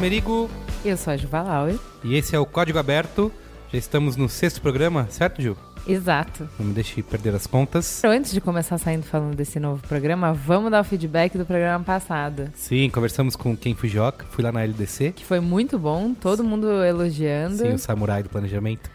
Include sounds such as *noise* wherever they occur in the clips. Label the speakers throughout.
Speaker 1: Merigo
Speaker 2: Eu sou a Juva Lauer.
Speaker 1: e esse é o Código Aberto. Já estamos no sexto programa, certo, Gil?
Speaker 2: Exato.
Speaker 1: Não me deixe perder as contas.
Speaker 2: Antes de começar saindo falando desse novo programa, vamos dar o feedback do programa passado.
Speaker 1: Sim, conversamos com quem Fujioka, fui lá na LDC.
Speaker 2: Que foi muito bom, todo mundo elogiando.
Speaker 1: Sim, o samurai do planejamento.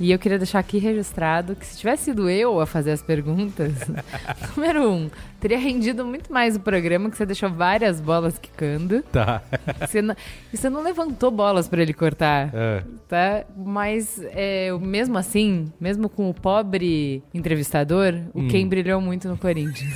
Speaker 2: E eu queria deixar aqui registrado que se tivesse sido eu a fazer as perguntas, *laughs* número um, teria rendido muito mais o programa, que você deixou várias bolas quicando.
Speaker 1: Tá.
Speaker 2: Você não, e você não levantou bolas pra ele cortar.
Speaker 1: Ah,
Speaker 2: Tá? Mas é, mesmo assim, mesmo com o pobre entrevistador, o
Speaker 1: Hum.
Speaker 2: Ken brilhou muito no Corinthians.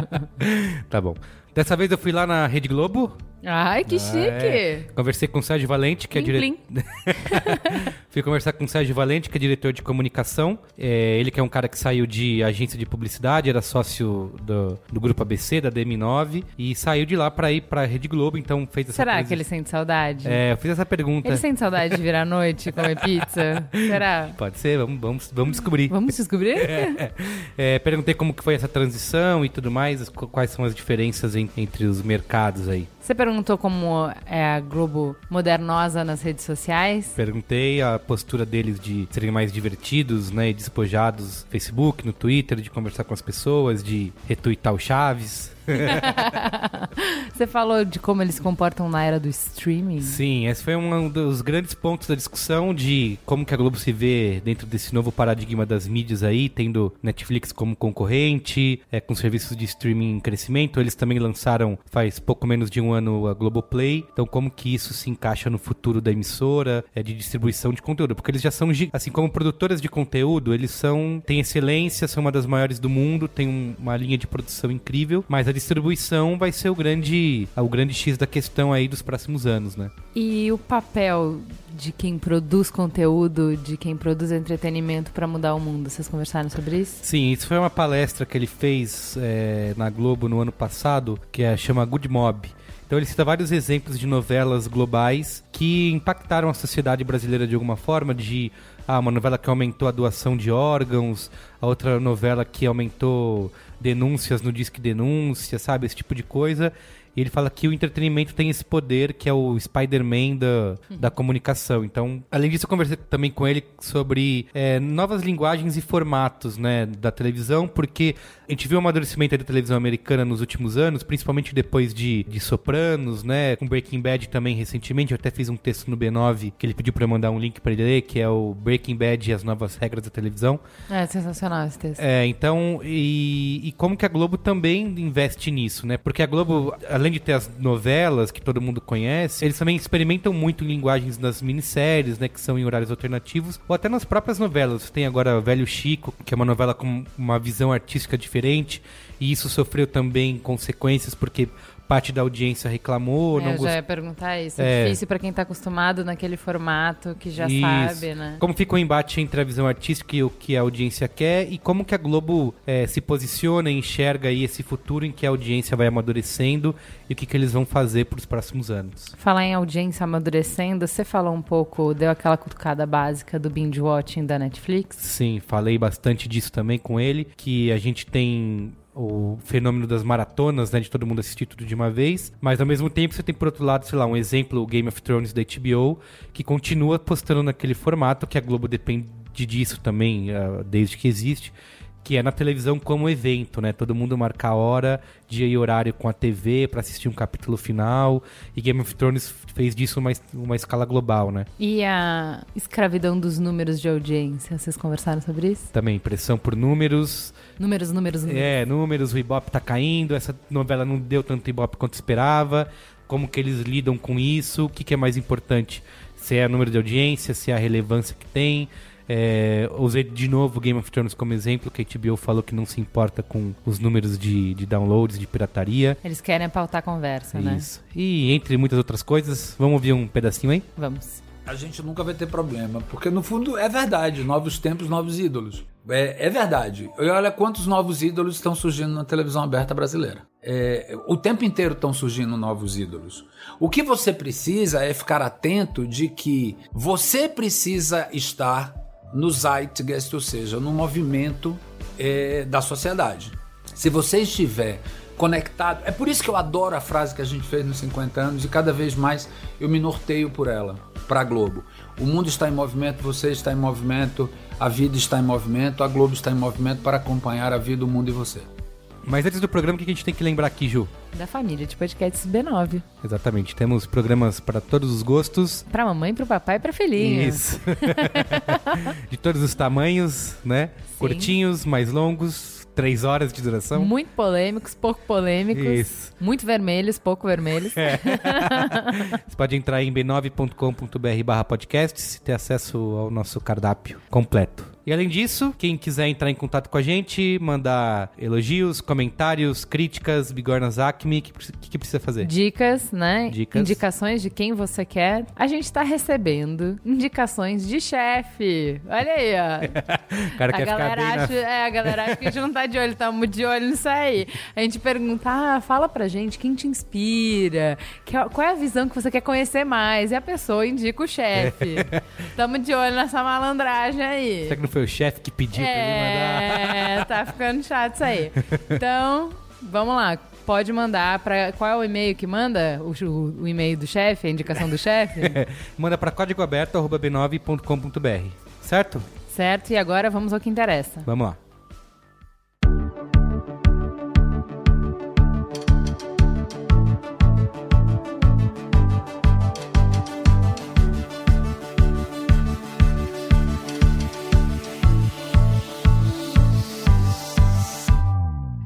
Speaker 2: *laughs*
Speaker 1: tá bom. Dessa vez eu fui lá na Rede Globo.
Speaker 2: Ai, que
Speaker 1: Ah,
Speaker 2: chique!
Speaker 1: é. Conversei com o Sérgio Valente, que é
Speaker 2: Plim,
Speaker 1: diretor.
Speaker 2: plim. *laughs*
Speaker 1: Fui conversar com o Sérgio Valente, que é diretor de comunicação. É, ele que é um cara que saiu de agência de publicidade, era sócio do, do grupo ABC, da DM9, e saiu de lá pra ir pra Rede Globo, então fez essa
Speaker 2: Será
Speaker 1: transi-
Speaker 2: que ele sente saudade?
Speaker 1: É, eu fiz essa pergunta.
Speaker 2: Ele sente saudade de virar à noite comer pizza? *laughs* Será?
Speaker 1: Pode ser, vamos, vamos, vamos descobrir.
Speaker 2: Vamos descobrir? *laughs*
Speaker 1: É, perguntei como que foi essa transição e tudo mais, quais são as diferenças en- entre os mercados aí.
Speaker 2: Você perguntou como é a Globo modernosa nas redes sociais?
Speaker 1: Perguntei a postura deles de serem mais divertidos, né, e despojados no Facebook, no Twitter, de conversar com as pessoas, de retweetar o Chaves. *laughs*
Speaker 2: Você falou de como eles se comportam na era do streaming?
Speaker 1: Sim, esse foi um dos grandes pontos da discussão de como que a Globo se vê dentro desse novo paradigma das mídias aí, tendo Netflix como concorrente, é, com serviços de streaming em crescimento. Eles também lançaram faz pouco menos de um ano a Globoplay. Então, como que isso se encaixa no futuro da emissora, é, de distribuição de conteúdo? Porque eles já são, assim, como produtoras de conteúdo, eles são, têm excelência, são uma das maiores do mundo, tem um- uma linha de produção incrível, mas a distribuição vai ser o grande, o grande X da questão aí dos próximos anos, né?
Speaker 2: E o papel de quem produz conteúdo, de quem produz entretenimento pra mudar o mundo? Vocês conversaram sobre isso?
Speaker 1: Sim, isso foi uma palestra que ele fez é, na Globo no ano passado, que é, chama Good Mob. Então ele cita vários exemplos de novelas globais que impactaram a sociedade brasileira de alguma forma, de ah, uma novela que aumentou a doação de órgãos, a outra novela que aumentou denúncias no Disque Denúncia, sabe? Esse tipo de coisa. E ele fala que o entretenimento tem esse poder que é o Spider-Man da, da comunicação. Então, além disso, eu conversei também com ele sobre é, novas linguagens e formatos né, da televisão, porque a gente viu o amadurecimento da televisão americana nos últimos anos, principalmente depois de, de Sopranos, né? Com Breaking Bad também recentemente. Eu até fiz um texto no B9 que ele pediu para eu mandar um link para ele ler, que é o Breaking Bad e as novas regras da televisão.
Speaker 2: É sensacional esse texto.
Speaker 1: É, então, e, e como que a Globo também investe nisso, né? Porque a Globo, além de ter as novelas que todo mundo conhece, eles também experimentam muito em linguagens das minisséries, né? Que são em horários alternativos, ou até nas próprias novelas. Tem agora Velho Chico, que é uma novela com uma visão artística diferente, e isso sofreu também consequências, porque parte da audiência reclamou,
Speaker 2: É,
Speaker 1: não
Speaker 2: eu já
Speaker 1: gostou.
Speaker 2: ia perguntar isso.
Speaker 1: É.
Speaker 2: É difícil pra quem tá acostumado naquele formato que já
Speaker 1: Isso.
Speaker 2: sabe, né?
Speaker 1: Como fica o embate entre a visão artística e o que a audiência quer e como que a Globo eh, se posiciona e enxerga aí esse futuro em que a audiência vai amadurecendo e o que, que eles vão fazer para os próximos anos.
Speaker 2: Falar em audiência amadurecendo, você falou um pouco, deu aquela cutucada básica do binge watching da Netflix?
Speaker 1: Sim, falei bastante disso também com ele, que a gente tem o fenômeno das maratonas, né, de todo mundo assistir tudo de uma vez, mas ao mesmo tempo você tem por outro lado, sei lá, um exemplo, o Game of Thrones da HBO, que continua postando naquele formato que a Globo depende disso também, ah, desde que existe, que é na televisão como evento, né? Todo mundo marca a hora, dia e horário com a TV para assistir um capítulo final. E Game of Thrones fez disso uma, uma escala global, né?
Speaker 2: E a escravidão dos números de audiência, vocês conversaram sobre isso?
Speaker 1: Também pressão por números,
Speaker 2: Números, números, números.
Speaker 1: É, números, o Ibope tá caindo, essa novela não deu tanto Ibope quanto esperava. como que eles lidam com isso, o que, que é mais importante, se é o número de audiência, se é a relevância que tem. É, usei de novo Game of Thrones como exemplo, que a HBO falou que não se importa com os números de, de downloads, de pirataria.
Speaker 2: Eles querem pautar a conversa, né?
Speaker 1: Isso. E entre muitas outras coisas, vamos ouvir um pedacinho aí?
Speaker 2: Vamos.
Speaker 3: A gente nunca vai ter problema, porque no fundo é verdade, novos tempos, novos ídolos. É, é verdade. E olha quantos novos ídolos estão surgindo na televisão aberta brasileira. É, o tempo inteiro estão surgindo novos ídolos. O que você precisa é ficar atento de que você precisa estar no zeitgeist, ou seja, no movimento é, da sociedade. Se você estiver conectado, é por isso que eu adoro a frase que a gente fez nos 50 anos e cada vez mais eu me norteio por ela, para a Globo. O mundo está em movimento, você está em movimento, a vida está em movimento, a Globo está em movimento para acompanhar a vida, o mundo e você.
Speaker 1: Mas antes do programa, o que a gente tem que lembrar aqui, Ju?
Speaker 2: Da família de podcasts B9.
Speaker 1: Exatamente. Temos programas para todos os gostos.
Speaker 2: Pra mamãe, pro papai e pra filhinha.
Speaker 1: Isso. *laughs* de todos os tamanhos, né?
Speaker 2: Sim.
Speaker 1: Curtinhos, mais longos, três horas de duração.
Speaker 2: Muito polêmicos, pouco polêmicos.
Speaker 1: Isso.
Speaker 2: Muito vermelhos, pouco vermelhos. *laughs*
Speaker 1: Você pode entrar em b9.com.br barra podcasts e ter acesso ao nosso cardápio completo. E além disso, quem quiser entrar em contato com a gente, mandar elogios, comentários, críticas, bigornas acme, o que, que, precisa fazer?
Speaker 2: Dicas, né?
Speaker 1: Dicas.
Speaker 2: Indicações de quem você quer. A gente tá recebendo indicações de chefe. Olha aí, ó. *laughs*
Speaker 1: O cara
Speaker 2: a
Speaker 1: quer ficar
Speaker 2: galera,
Speaker 1: na...
Speaker 2: acha, é, a galera acha que a gente não tá de olho, estamos de olho nisso aí. A gente pergunta, ah, fala pra gente quem te inspira, que- qual é a visão que você quer conhecer mais. E a pessoa indica o chefe. *laughs* Tamo de olho nessa malandragem aí.
Speaker 1: Será que não foi o chefe que pediu pra ele mandar?
Speaker 2: É, tá ficando chato isso aí. Então, vamos lá. Pode mandar para qual é o e-mail que manda? O, o- o e-mail do chefe, a indicação do chefe? *laughs*
Speaker 1: Manda para códigoaberto.b9.com.br. Certo?
Speaker 2: certo? E agora vamos ao que interessa.
Speaker 1: Vamos lá.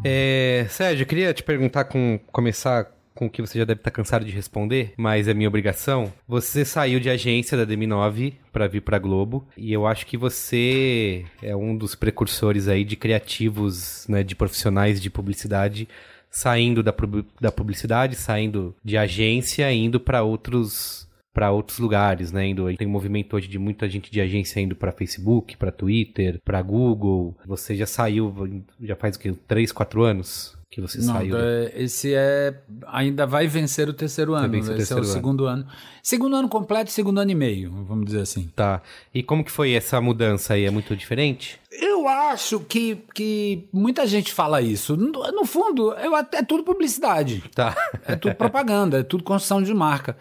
Speaker 1: É, Sérgio, eu queria te perguntar com começar com o que você já deve estar cansado de responder, mas é minha obrigação. Você saiu de agência da DM9 para vir para Globo e eu acho que você é um dos precursores aí de criativos, né, de profissionais de publicidade saindo da, da publicidade, saindo de agência, indo para outros para outros lugares, né? Indo, tem um movimento hoje de muita gente de agência indo para Facebook, para Twitter, para Google. Você já saiu, já faz o quê? Três, quatro anos que você
Speaker 3: Não,
Speaker 1: saiu?
Speaker 3: é, esse é. Ainda vai vencer o terceiro ano.
Speaker 1: vencer o
Speaker 3: esse é o
Speaker 1: terceiro ano.
Speaker 3: segundo ano. Segundo ano completo, segundo ano e meio, vamos dizer assim.
Speaker 1: Tá. E como que foi essa mudança aí? É muito diferente?
Speaker 3: Eu acho que, que muita gente fala isso. No, no fundo, eu, até- é tudo publicidade.
Speaker 1: Tá.
Speaker 3: É tudo propaganda, é tudo construção de marca.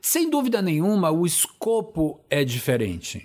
Speaker 3: Sem dúvida nenhuma, o escopo é diferente.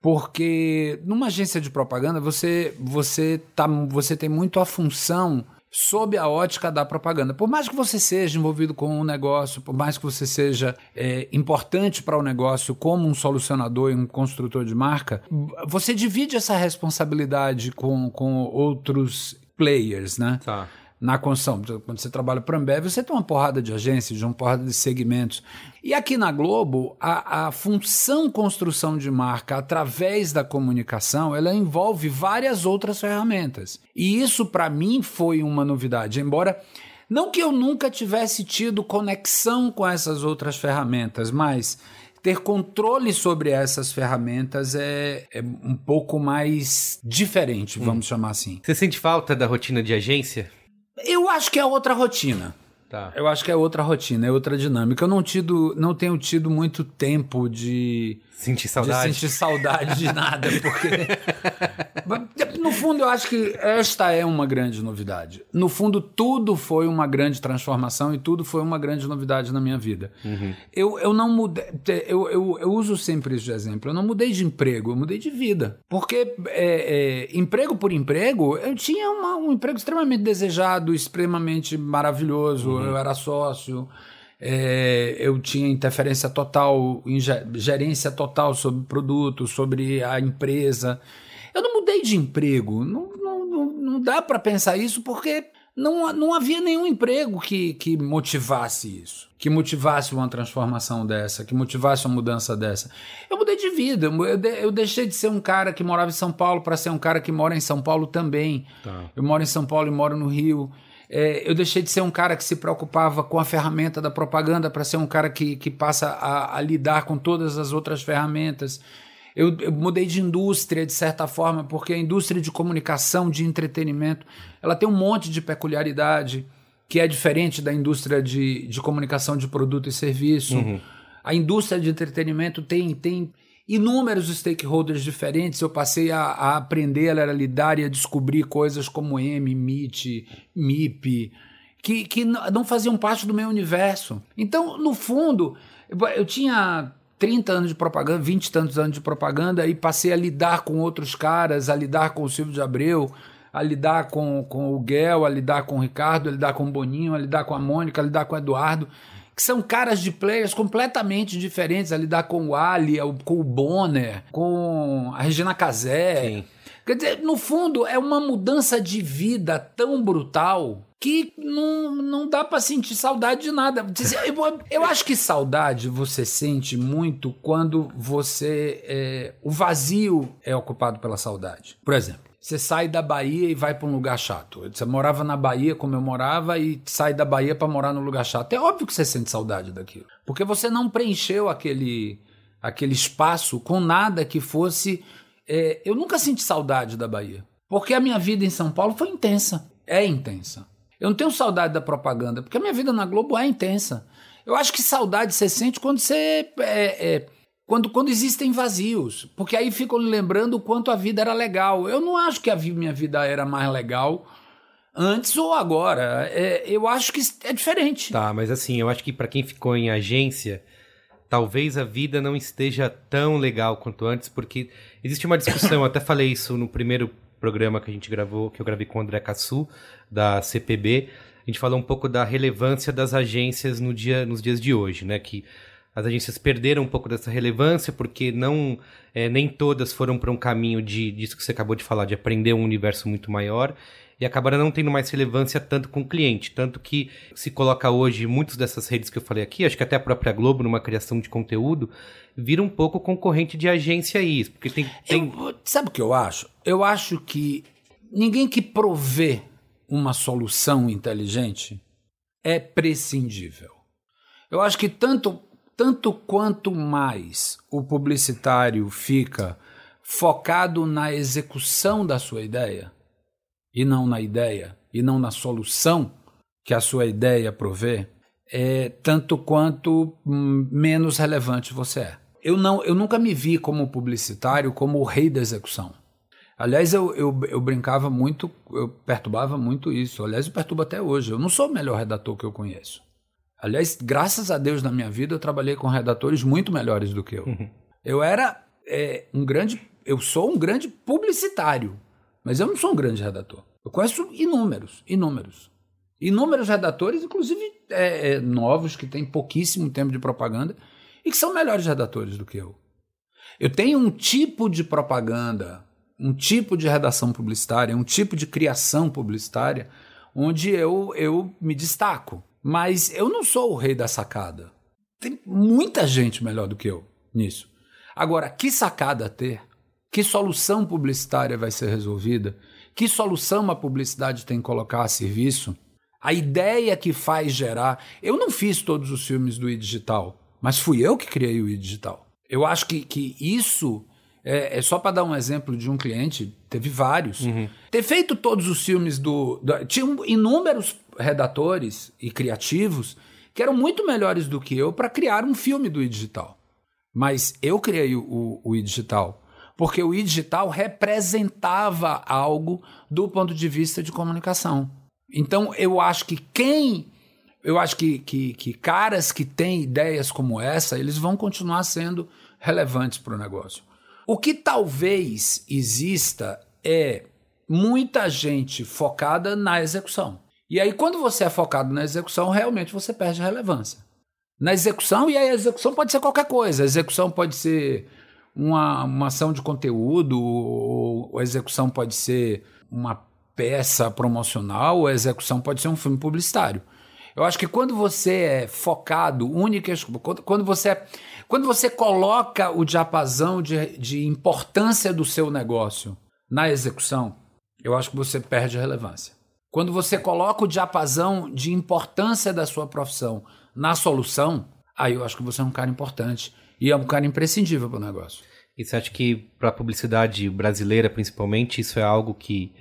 Speaker 3: Porque numa agência de propaganda, você, você, tá, você tem muito a função sob a ótica da propaganda. Por mais que você seja envolvido com um negócio, por mais que você seja é, importante para o negócio como um solucionador e um construtor de marca, você divide essa responsabilidade com, com outros players, né?
Speaker 1: Tá.
Speaker 3: Na construção. Quando você trabalha para a Ambev, você tem uma porrada de agências, de uma porrada de segmentos. E aqui na Globo, a, a função construção de marca através da comunicação, ela envolve várias outras ferramentas. E isso, para mim, foi uma novidade. Embora, não que eu nunca tivesse tido conexão com essas outras ferramentas, mas ter controle sobre essas ferramentas é, é um pouco mais diferente, vamos chamar assim.
Speaker 1: Você sente falta da rotina de agência?
Speaker 3: Eu acho que é outra rotina.
Speaker 1: Tá.
Speaker 3: Eu acho que é outra rotina, é outra dinâmica. Eu não, tido, não tenho tido muito tempo de,
Speaker 1: Sentir
Speaker 3: de
Speaker 1: saudade?
Speaker 3: sentir saudade de nada, *laughs* porque. no fundo, eu acho que esta é uma grande novidade. No fundo, tudo foi uma grande transformação e tudo foi uma grande novidade na minha vida. Eu, eu não mudei. Eu, eu, eu uso sempre isso de exemplo. Eu não mudei de emprego, eu mudei de vida. Porque é, é, emprego por emprego, eu tinha uma- um emprego extremamente desejado, extremamente maravilhoso. Eu era sócio. É, eu tinha interferência total, gerência total sobre o produto, sobre a empresa. Eu não mudei de emprego. Não, não, não, não dá para pensar isso porque não, não havia nenhum emprego que, que motivasse isso, que motivasse uma transformação dessa, que motivasse uma mudança dessa. Eu mudei de vida, eu, de, eu deixei de ser um cara que morava em São Paulo para ser um cara que mora em São Paulo também.
Speaker 1: Tá.
Speaker 3: Eu moro em São Paulo e moro no Rio. É, eu deixei de ser um cara que se preocupava com a ferramenta da propaganda para ser um cara que, que passa a, a lidar com todas as outras ferramentas. Eu, eu, mudei de indústria, de certa forma, porque a indústria de comunicação, de entretenimento, ela tem um monte de peculiaridade que é diferente da indústria de, de comunicação de produto e serviço.
Speaker 1: Uhum.
Speaker 3: A indústria de entretenimento tem, tem inúmeros stakeholders diferentes. Eu passei a, a aprender, a lidar e a descobrir coisas como M, MIT, MIP, que, que não faziam parte do meu universo. Então, no fundo, eu, tinha 30 anos de propaganda, 20 e tantos anos de propaganda, e passei a lidar com outros caras, a lidar com o Silvio de Abreu, a lidar com, com o Guel, a lidar com o Ricardo, a lidar com o Boninho, a lidar com a Mônica, a lidar com o Eduardo, que são caras de players completamente diferentes, a lidar com o Ali, com o Bonner, com a Regina Casé.
Speaker 1: Sim.
Speaker 3: Quer dizer, no fundo, é uma mudança de vida tão brutal que não, não dá para sentir saudade de nada. Eu, eu, acho que saudade você sente muito quando você. É, o vazio é ocupado pela saudade. Por exemplo. Você sai da Bahia e vai para um lugar chato. Você morava na Bahia como eu morava e sai da Bahia para morar num lugar chato. É óbvio que você sente saudade daquilo. Porque você não preencheu aquele, aquele espaço com nada que fosse. É, eu nunca senti saudade da Bahia. Porque a minha vida em São Paulo foi intensa. É intensa. Eu não tenho saudade da propaganda, porque a minha vida na Globo é intensa. Eu acho que saudade você sente quando você. É, é, quando, quando existem vazios. Porque aí ficam lembrando o quanto a vida era legal. Eu não acho que a minha vida era mais legal antes ou agora. É, eu acho que é diferente.
Speaker 1: Tá, mas assim, eu acho que para quem ficou em agência, talvez a vida não esteja tão legal quanto antes, porque existe uma discussão, *coughs* até falei isso no primeiro programa que a gente gravou, que eu gravei com o André Cassu, da CPB. A gente falou um pouco da relevância das agências no dia, nos dias de hoje, né? Que as agências perderam um pouco dessa relevância porque não é, nem todas foram para um caminho de disso que você acabou de falar, de aprender um universo muito maior e acabaram não tendo mais relevância tanto com o cliente. Tanto que se coloca hoje muitas dessas redes que eu falei aqui, acho que até a própria Globo, numa criação de conteúdo, vira um pouco concorrente de agência isso. Porque tem. tem...
Speaker 3: Eu, sabe o que eu acho? Eu acho que ninguém que provê uma solução inteligente é prescindível. Eu acho que tanto, tanto quanto mais o publicitário fica focado na execução da sua ideia, e não na ideia, e não na solução que a sua ideia provê, é tanto quanto hum, menos relevante você é. Eu, não, eu nunca me vi como publicitário como o rei da execução. Aliás, eu, eu, eu brincava muito, eu perturbava muito isso. Aliás, eu perturbo até hoje. Eu não sou o melhor redator que eu conheço. Aliás, graças a Deus na minha vida, eu trabalhei com redatores muito melhores do que eu.
Speaker 1: Uhum.
Speaker 3: Eu era é, um grande. Eu sou um grande publicitário. Mas eu não sou um grande redator. Eu conheço inúmeros, inúmeros. Inúmeros redatores, inclusive é, é, novos, que têm pouquíssimo tempo de propaganda e que são melhores redatores do que eu. Eu tenho um tipo de propaganda, um tipo de redação publicitária, um tipo de criação publicitária onde eu, eu me destaco. Mas eu não sou o rei da sacada. Tem muita gente melhor do que eu nisso. Agora, que sacada ter? Que solução publicitária vai ser resolvida? Que solução a publicidade tem que colocar a serviço? A ideia que faz gerar. Eu não fiz todos os filmes do e-digital, mas fui eu que criei o e-digital. Eu acho que, que isso é, é só para dar um exemplo de um cliente, teve vários.
Speaker 1: Uhum.
Speaker 3: Ter feito todos os filmes do. do tinham inúmeros redatores e criativos que eram muito melhores do que eu para criar um filme do e-digital. Mas eu criei o, o e-digital porque o e-digital representava algo do ponto de vista de comunicação. Então, eu acho que quem. Eu acho que, que, que caras que têm ideias como essa, eles vão continuar sendo relevantes para o negócio. O que talvez exista é muita gente focada na execução. E aí, quando você é focado na execução, realmente você perde relevância. Na execução, e aí a execução pode ser qualquer coisa. A execução pode ser uma, uma ação de conteúdo, ou, ou a execução pode ser uma peça promocional, a execução pode ser um filme publicitário. Eu acho que quando você é focado, única, quando você, quando você coloca o diapasão de, de importância do seu negócio na execução, eu acho que você perde relevância. Quando você coloca o diapasão de importância da sua profissão na solução, aí eu acho que você é um cara importante e é um cara imprescindível para o negócio.
Speaker 1: E você acha que para a publicidade brasileira, principalmente, isso é algo que,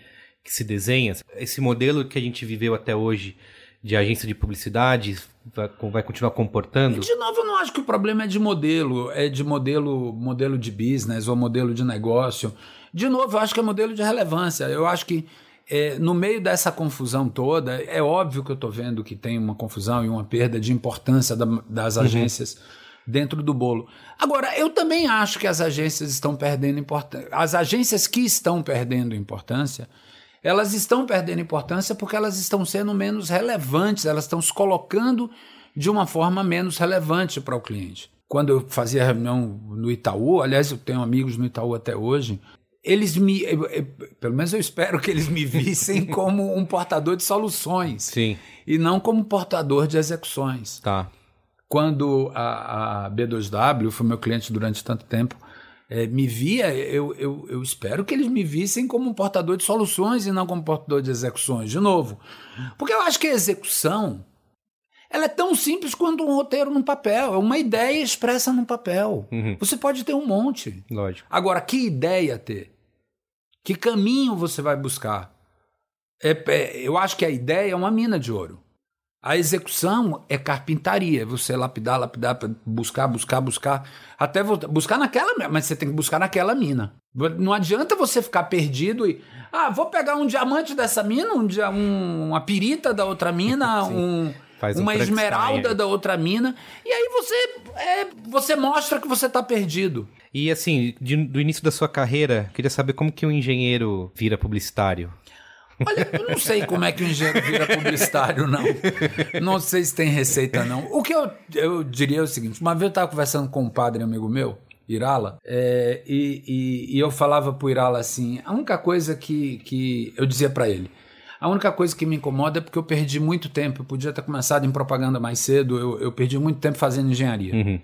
Speaker 1: que se desenha? Esse modelo que a gente viveu até hoje de agência de publicidade vai, vai, continuar comportando?
Speaker 3: De novo, eu não acho que o problema é de modelo, é de modelo, modelo de business ou modelo de negócio. De novo, eu acho que é modelo de relevância. Eu acho que é, no meio dessa confusão toda, é óbvio que eu estou vendo que tem uma confusão e uma perda de importância da, das uhum. agências. Uhum dentro do bolo. Agora, eu também acho que as agências estão perdendo importância. As agências que estão perdendo importância, elas estão perdendo importância porque elas estão sendo menos relevantes, elas estão se colocando de uma forma menos relevante para o cliente. Quando eu fazia reunião no Itaú, aliás, eu tenho amigos no Itaú até hoje, eles me, pelo menos eu espero que eles me vissem *laughs* como um portador de soluções
Speaker 1: Sim.
Speaker 3: e não como portador de execuções.
Speaker 1: Tá
Speaker 3: quando a, a B2W foi meu cliente durante tanto tempo, é, me via, eu, eu, eu espero que eles me vissem como um portador de soluções e não como portador de execuções, de novo. Porque eu acho que a execução ela é tão simples quanto um roteiro num papel, é uma ideia expressa num papel. Uhum. Você pode ter um monte.
Speaker 1: Lógico.
Speaker 3: Agora, que ideia ter? Que caminho você vai buscar? É, é, eu acho que a ideia é uma mina de ouro. A execução é carpintaria, você lapidar, lapidar, buscar, buscar, buscar, até buscar naquela, mas você tem que buscar naquela mina. Não adianta você ficar perdido e, ah, vou pegar um diamante dessa mina, um, um uma pirita da outra mina, *laughs* um, um uma esmeralda da outra mina, e aí você, é, você mostra que você está perdido.
Speaker 1: E assim, de, do início da sua carreira, queria saber como que um engenheiro vira publicitário.
Speaker 3: Olha, eu não sei como é que o engenheiro vira publicitário, não. Não sei se tem receita, não. O que eu, eu diria é o seguinte: uma vez eu estava conversando com um padre amigo meu, Irala, é, e, e, e, eu falava pro Irala assim: a única coisa que, que eu dizia para ele. A única coisa que me incomoda é porque eu perdi muito tempo. Eu podia ter começado em propaganda mais cedo. Eu, eu perdi muito tempo fazendo engenharia. Uhum.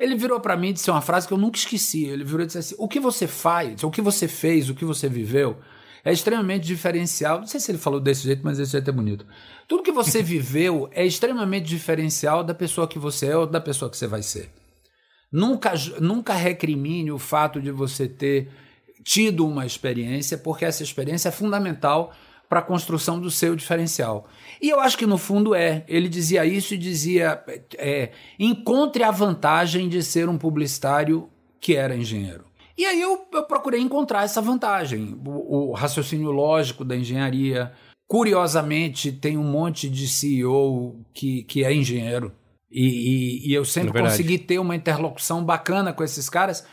Speaker 3: Ele virou para mim e disse uma frase que eu nunca esqueci. Ele virou e disse assim: O que você faz, o que você fez, o que você viveu, é extremamente diferencial. Não sei se ele falou desse jeito, mas esse jeito é bonito. Tudo que você *laughs* viveu é extremamente diferencial da pessoa que você é ou da pessoa que você vai ser. Nunca, nunca recrimine o fato de você ter tido uma experiência, porque essa experiência é fundamental para a construção do seu diferencial. E eu acho que no fundo é. Ele dizia isso e dizia: é, encontre a vantagem de ser um publicitário que era engenheiro. E aí eu, eu procurei encontrar essa vantagem. O, o, raciocínio lógico da engenharia. Curiosamente, tem um monte de CEO que, que é engenheiro. E, e, e eu sempre é consegui ter uma interlocução bacana com esses caras,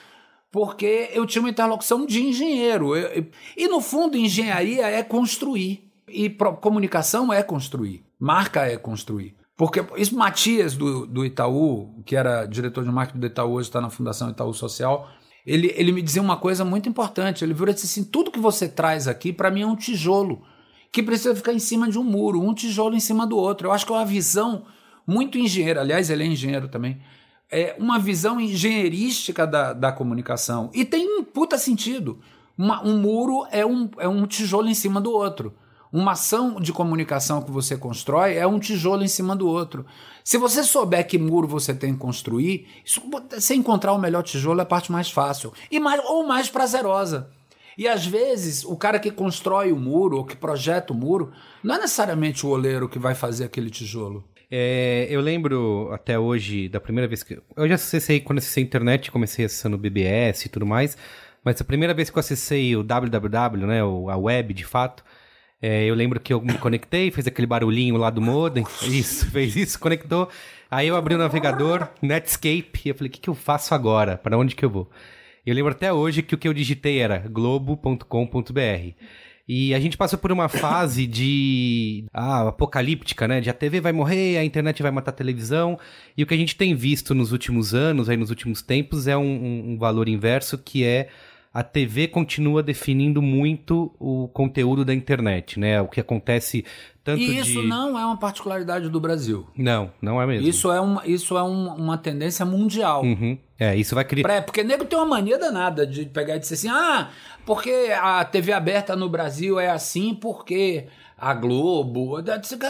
Speaker 3: porque eu tinha uma interlocução de engenheiro. Eu, eu, e no fundo, engenharia é construir. E pro, comunicação é construir. Marca é construir. Porque isso, Matias do, do Itaú, que era diretor de marketing do Itaú, hoje está na Fundação Itaú Social, ele, ele me dizia uma coisa muito importante. Ele virou e disse assim: tudo que você traz aqui, para mim, é um tijolo que precisa ficar em cima de um muro, um tijolo em cima do outro. Eu acho que é uma visão muito engenheira. Aliás, ele é engenheiro também. É uma visão engenheirística da, da comunicação. E tem um puta sentido. Uma, um muro é um, é um tijolo em cima do outro. Uma ação de comunicação que você constrói é um tijolo em cima do outro. Se você souber que muro você tem que construir, isso, você encontrar o melhor tijolo é a parte mais fácil e mais, ou mais prazerosa. E às vezes o cara que constrói o muro ou que projeta o muro não é necessariamente o oleiro que vai fazer aquele tijolo.
Speaker 1: É, eu lembro até hoje da primeira vez que. Eu já acessei quando acessei a internet, comecei acessando o BBS e tudo mais. Mas a primeira vez que eu acessei o www, né, a web de fato, é, eu lembro que eu me conectei, fez aquele barulhinho lá do modem. *laughs* Isso, fez isso, conectou. Aí eu abri o navegador, Netscape, e eu falei, o que, que eu faço agora? Para onde que eu vou? Eu lembro até hoje que o que eu digitei era globo.com.br. E a gente passou por uma fase de ah, apocalíptica, né? De a TV vai morrer, a internet vai matar a televisão. E o que a gente tem visto nos últimos anos, aí nos últimos tempos, é um, um valor inverso que é a TV continua definindo muito o conteúdo da internet, né? O que acontece tanto
Speaker 3: E isso
Speaker 1: de...
Speaker 3: não é uma particularidade do Brasil.
Speaker 1: Não, não é mesmo.
Speaker 3: Isso é uma, isso é uma, uma tendência mundial.
Speaker 1: Uhum. É, isso vai criar...
Speaker 3: Pré- Porque nego tem uma mania danada de pegar e dizer assim: ah, porque a TV aberta no Brasil é assim, porque a Globo.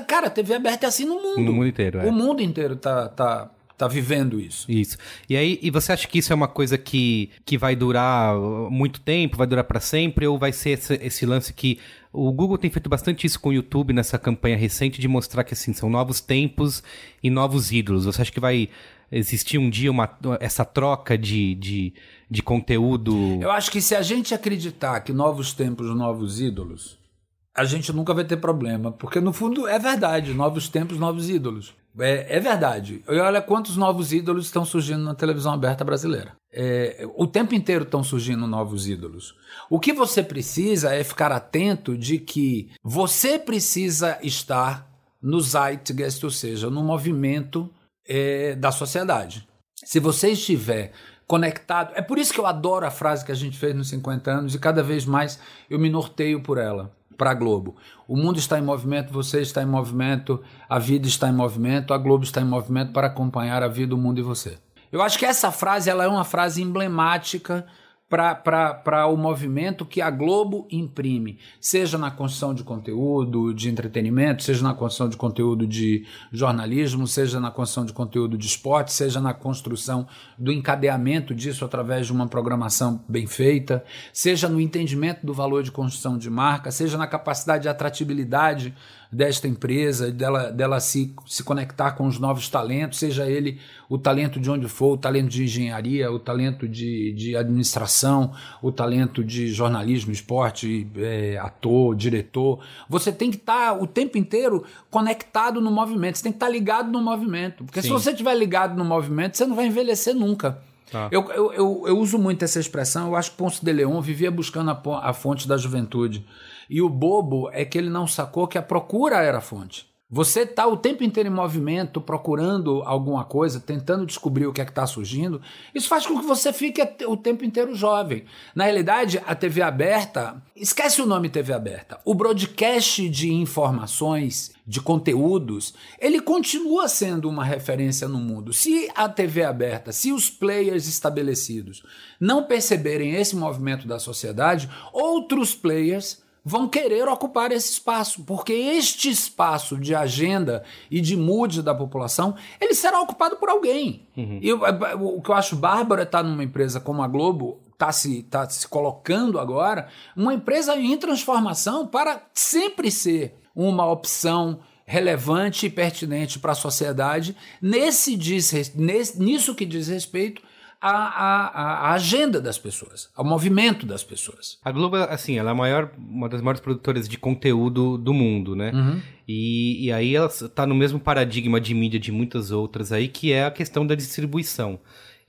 Speaker 3: Cara, a TV aberta é assim no mundo.
Speaker 1: No mundo inteiro, é.
Speaker 3: O mundo inteiro tá, tá, tá vivendo isso.
Speaker 1: Isso. E aí, e você acha que isso é uma coisa que, que vai durar uh, muito tempo, vai durar pra sempre, ou vai ser esse, esse lance que o Google tem feito bastante isso com o YouTube nessa campanha recente de mostrar que assim são novos tempos e novos ídolos. Você acha que vai existir um dia uma, essa troca de, de, de conteúdo?
Speaker 3: Eu acho que se a gente acreditar que novos tempos, novos ídolos, a gente nunca vai ter problema. Porque no fundo é verdade: novos tempos, novos ídolos. É, é verdade. E olha quantos novos ídolos estão surgindo na televisão aberta brasileira. É, o tempo inteiro estão surgindo novos ídolos. O que você precisa é ficar atento de que você precisa estar no zeitgeist, ou seja, no movimento é, da sociedade. Se você estiver conectado. É por isso que eu adoro a frase que a gente fez nos 50 anos e cada vez mais eu me norteio por ela, para a Globo. O mundo está em movimento, você está em movimento, a vida está em movimento, a Globo está em movimento para acompanhar a vida, o mundo e você. Eu acho que essa frase ela é uma frase emblemática para o movimento que a Globo imprime, seja na construção de conteúdo de entretenimento, seja na construção de conteúdo de jornalismo, seja na construção de conteúdo de esporte, seja na construção do encadeamento disso através de uma programação bem feita, seja no entendimento do valor de construção de marca, seja na capacidade de atratividade desta empresa, dela, dela se, se conectar com os novos talentos, seja ele o talento de onde for, o talento de engenharia, o talento de, de administração, o talento de jornalismo, esporte, é, ator, diretor. Você tem que estar tá o tempo inteiro conectado no movimento, você tem que estar tá ligado no movimento. Porque Sim. se você estiver ligado no movimento, você não vai envelhecer nunca. Tá. Eu, eu, eu, eu, uso muito essa expressão, eu acho que Ponce de Leon vivia buscando a, a fonte da juventude. E o bobo é que ele não sacou que a procura era a fonte. Você está o tempo inteiro em movimento, procurando alguma coisa, tentando descobrir o que é que está surgindo. Isso faz com que você fique o tempo inteiro jovem. Na realidade, a TV aberta, esquece o nome TV aberta. O broadcast de informações, de conteúdos, ele continua sendo uma referência no mundo. Se a TV aberta, se os players estabelecidos não perceberem esse movimento da sociedade, outros players vão querer ocupar esse espaço, porque este espaço de agenda e de mood da população, ele será ocupado por alguém. Uhum. E o, o que eu acho bárbaro é estar numa empresa como a Globo, está se, tá se colocando agora, uma empresa em transformação para sempre ser uma opção relevante e pertinente para a sociedade nesse diz, nesse, nisso que diz respeito a, agenda das pessoas, ao movimento das pessoas.
Speaker 1: A Globo, assim, ela é maior, uma das maiores produtoras de conteúdo do mundo, né?
Speaker 3: Uhum.
Speaker 1: E, e aí ela está no mesmo paradigma de mídia de muitas outras aí, que é a questão da distribuição.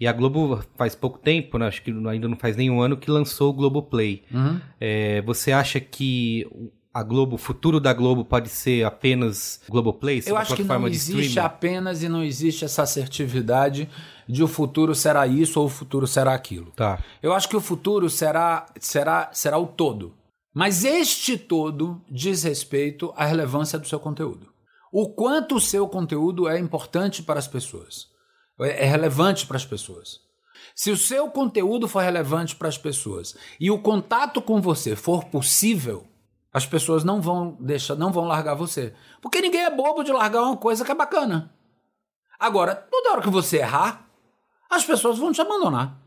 Speaker 1: E a Globo faz pouco tempo, né? acho que ainda não faz nenhum ano, que lançou o Globoplay.
Speaker 3: Uhum.
Speaker 1: É, você acha que a Globo, o futuro da Globo pode ser apenas Globoplay?
Speaker 3: Eu acho que não existe apenas e não existe essa assertividade de o futuro será isso ou o futuro será aquilo.
Speaker 1: Tá.
Speaker 3: Eu acho que o futuro será, será, será o todo. Mas este todo diz respeito à relevância do seu conteúdo. O quanto o seu conteúdo é importante para as pessoas, é relevante para as pessoas. Se o seu conteúdo for relevante para as pessoas e o contato com você for possível, as pessoas não vão deixar, não vão largar você. Porque ninguém é bobo de largar uma coisa que é bacana. Agora, toda hora que você errar, as pessoas vão te abandonar.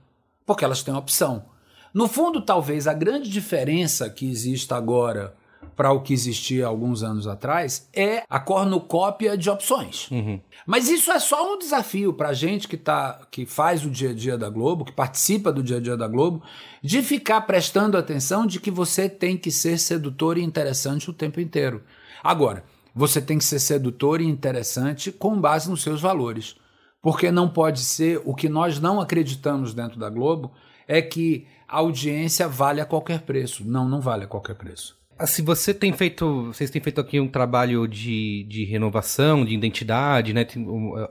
Speaker 3: Porque elas têm opção. No fundo, talvez a grande diferença que exista agora para o que existia alguns anos atrás é a cornucópia de opções.
Speaker 1: Uhum.
Speaker 3: Mas isso é só um desafio para a gente que, tá, que faz o dia a dia da Globo, que participa do dia a dia da Globo, de ficar prestando atenção de que você tem que ser sedutor e interessante o tempo inteiro. Agora, você tem que ser sedutor e interessante com base nos seus valores. Porque não pode ser o que nós não acreditamos dentro da Globo é que a audiência vale a qualquer preço. Não, não vale a qualquer preço.
Speaker 1: Assim, você tem feito, vocês têm feito aqui um trabalho de, de renovação, de identidade, né?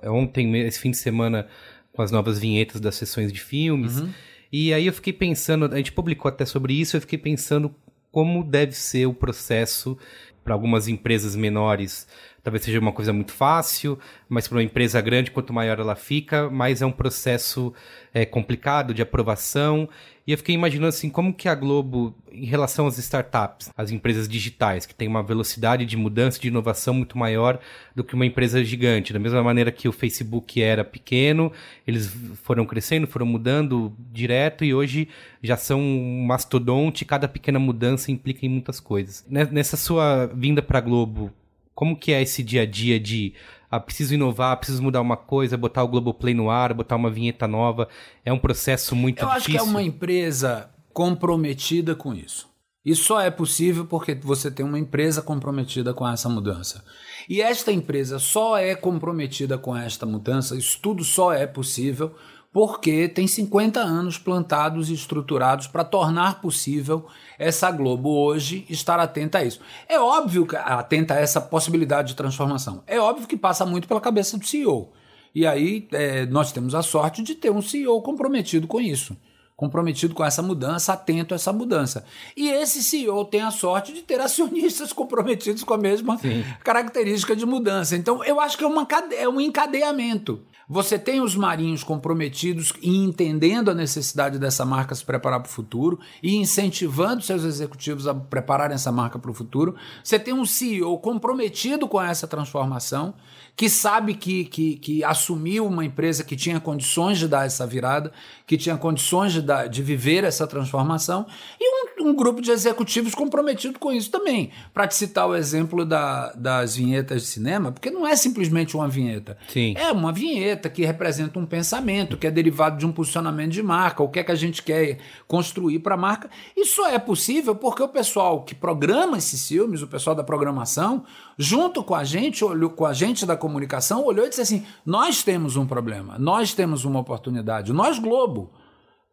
Speaker 1: É, ontem, esse fim de semana, com as novas vinhetas das sessões de filmes.
Speaker 3: Uhum.
Speaker 1: E aí eu fiquei pensando, a gente publicou até sobre isso, eu fiquei pensando como deve ser o processo para algumas empresas menores talvez seja uma coisa muito fácil, mas para uma empresa grande, quanto maior ela fica, mais é um processo é, complicado de aprovação. E eu fiquei imaginando assim, como que a Globo, em relação às startups, as empresas digitais, que tem uma velocidade de mudança de inovação muito maior do que uma empresa gigante. Da mesma maneira que o Facebook era pequeno, eles foram crescendo, foram mudando direto e hoje já são um mastodonte, cada pequena mudança implica em muitas coisas. Nessa sua vinda para a Globo, como que é esse dia a dia de ah, preciso inovar, preciso mudar uma coisa, botar o Globoplay no ar, botar uma vinheta nova? É um processo muito
Speaker 3: Eu
Speaker 1: difícil.
Speaker 3: acho que é uma empresa comprometida com isso. Isso só é possível porque você tem uma empresa comprometida com essa mudança. E esta empresa só é comprometida com esta mudança, isso tudo só é possível porque tem 50 anos plantados e estruturados para tornar possível essa Globo hoje estar atenta a isso. É óbvio que atenta a essa possibilidade de transformação. É óbvio que passa muito pela cabeça do CEO. E aí é, nós temos a sorte de ter um CEO comprometido com isso comprometido com essa mudança, atento a essa mudança. E esse CEO tem a sorte de ter acionistas *laughs* comprometidos com a mesma Sim. característica de mudança. Então, eu acho que é, uma, é um encadeamento. Você tem os marinhos comprometidos e entendendo a necessidade dessa marca se preparar para o futuro e incentivando seus executivos a prepararem essa marca para o futuro. Você tem um CEO comprometido com essa transformação, que sabe que, que, que assumiu uma empresa que tinha condições de dar essa virada, que tinha condições de, dar, de viver essa transformação, e um, um grupo de executivos comprometido com isso também. Para te citar o exemplo da, das vinhetas de cinema, porque não é simplesmente uma vinheta.
Speaker 1: Sim.
Speaker 3: É uma vinheta que representa um pensamento, que é derivado de um posicionamento de marca, o que é que a gente quer construir para a marca. Isso é possível porque o pessoal que programa esses filmes, o pessoal da programação, junto com a gente, olhou com a gente da comunicação, olhou e disse assim: nós temos um problema, nós temos uma oportunidade, nós Globo.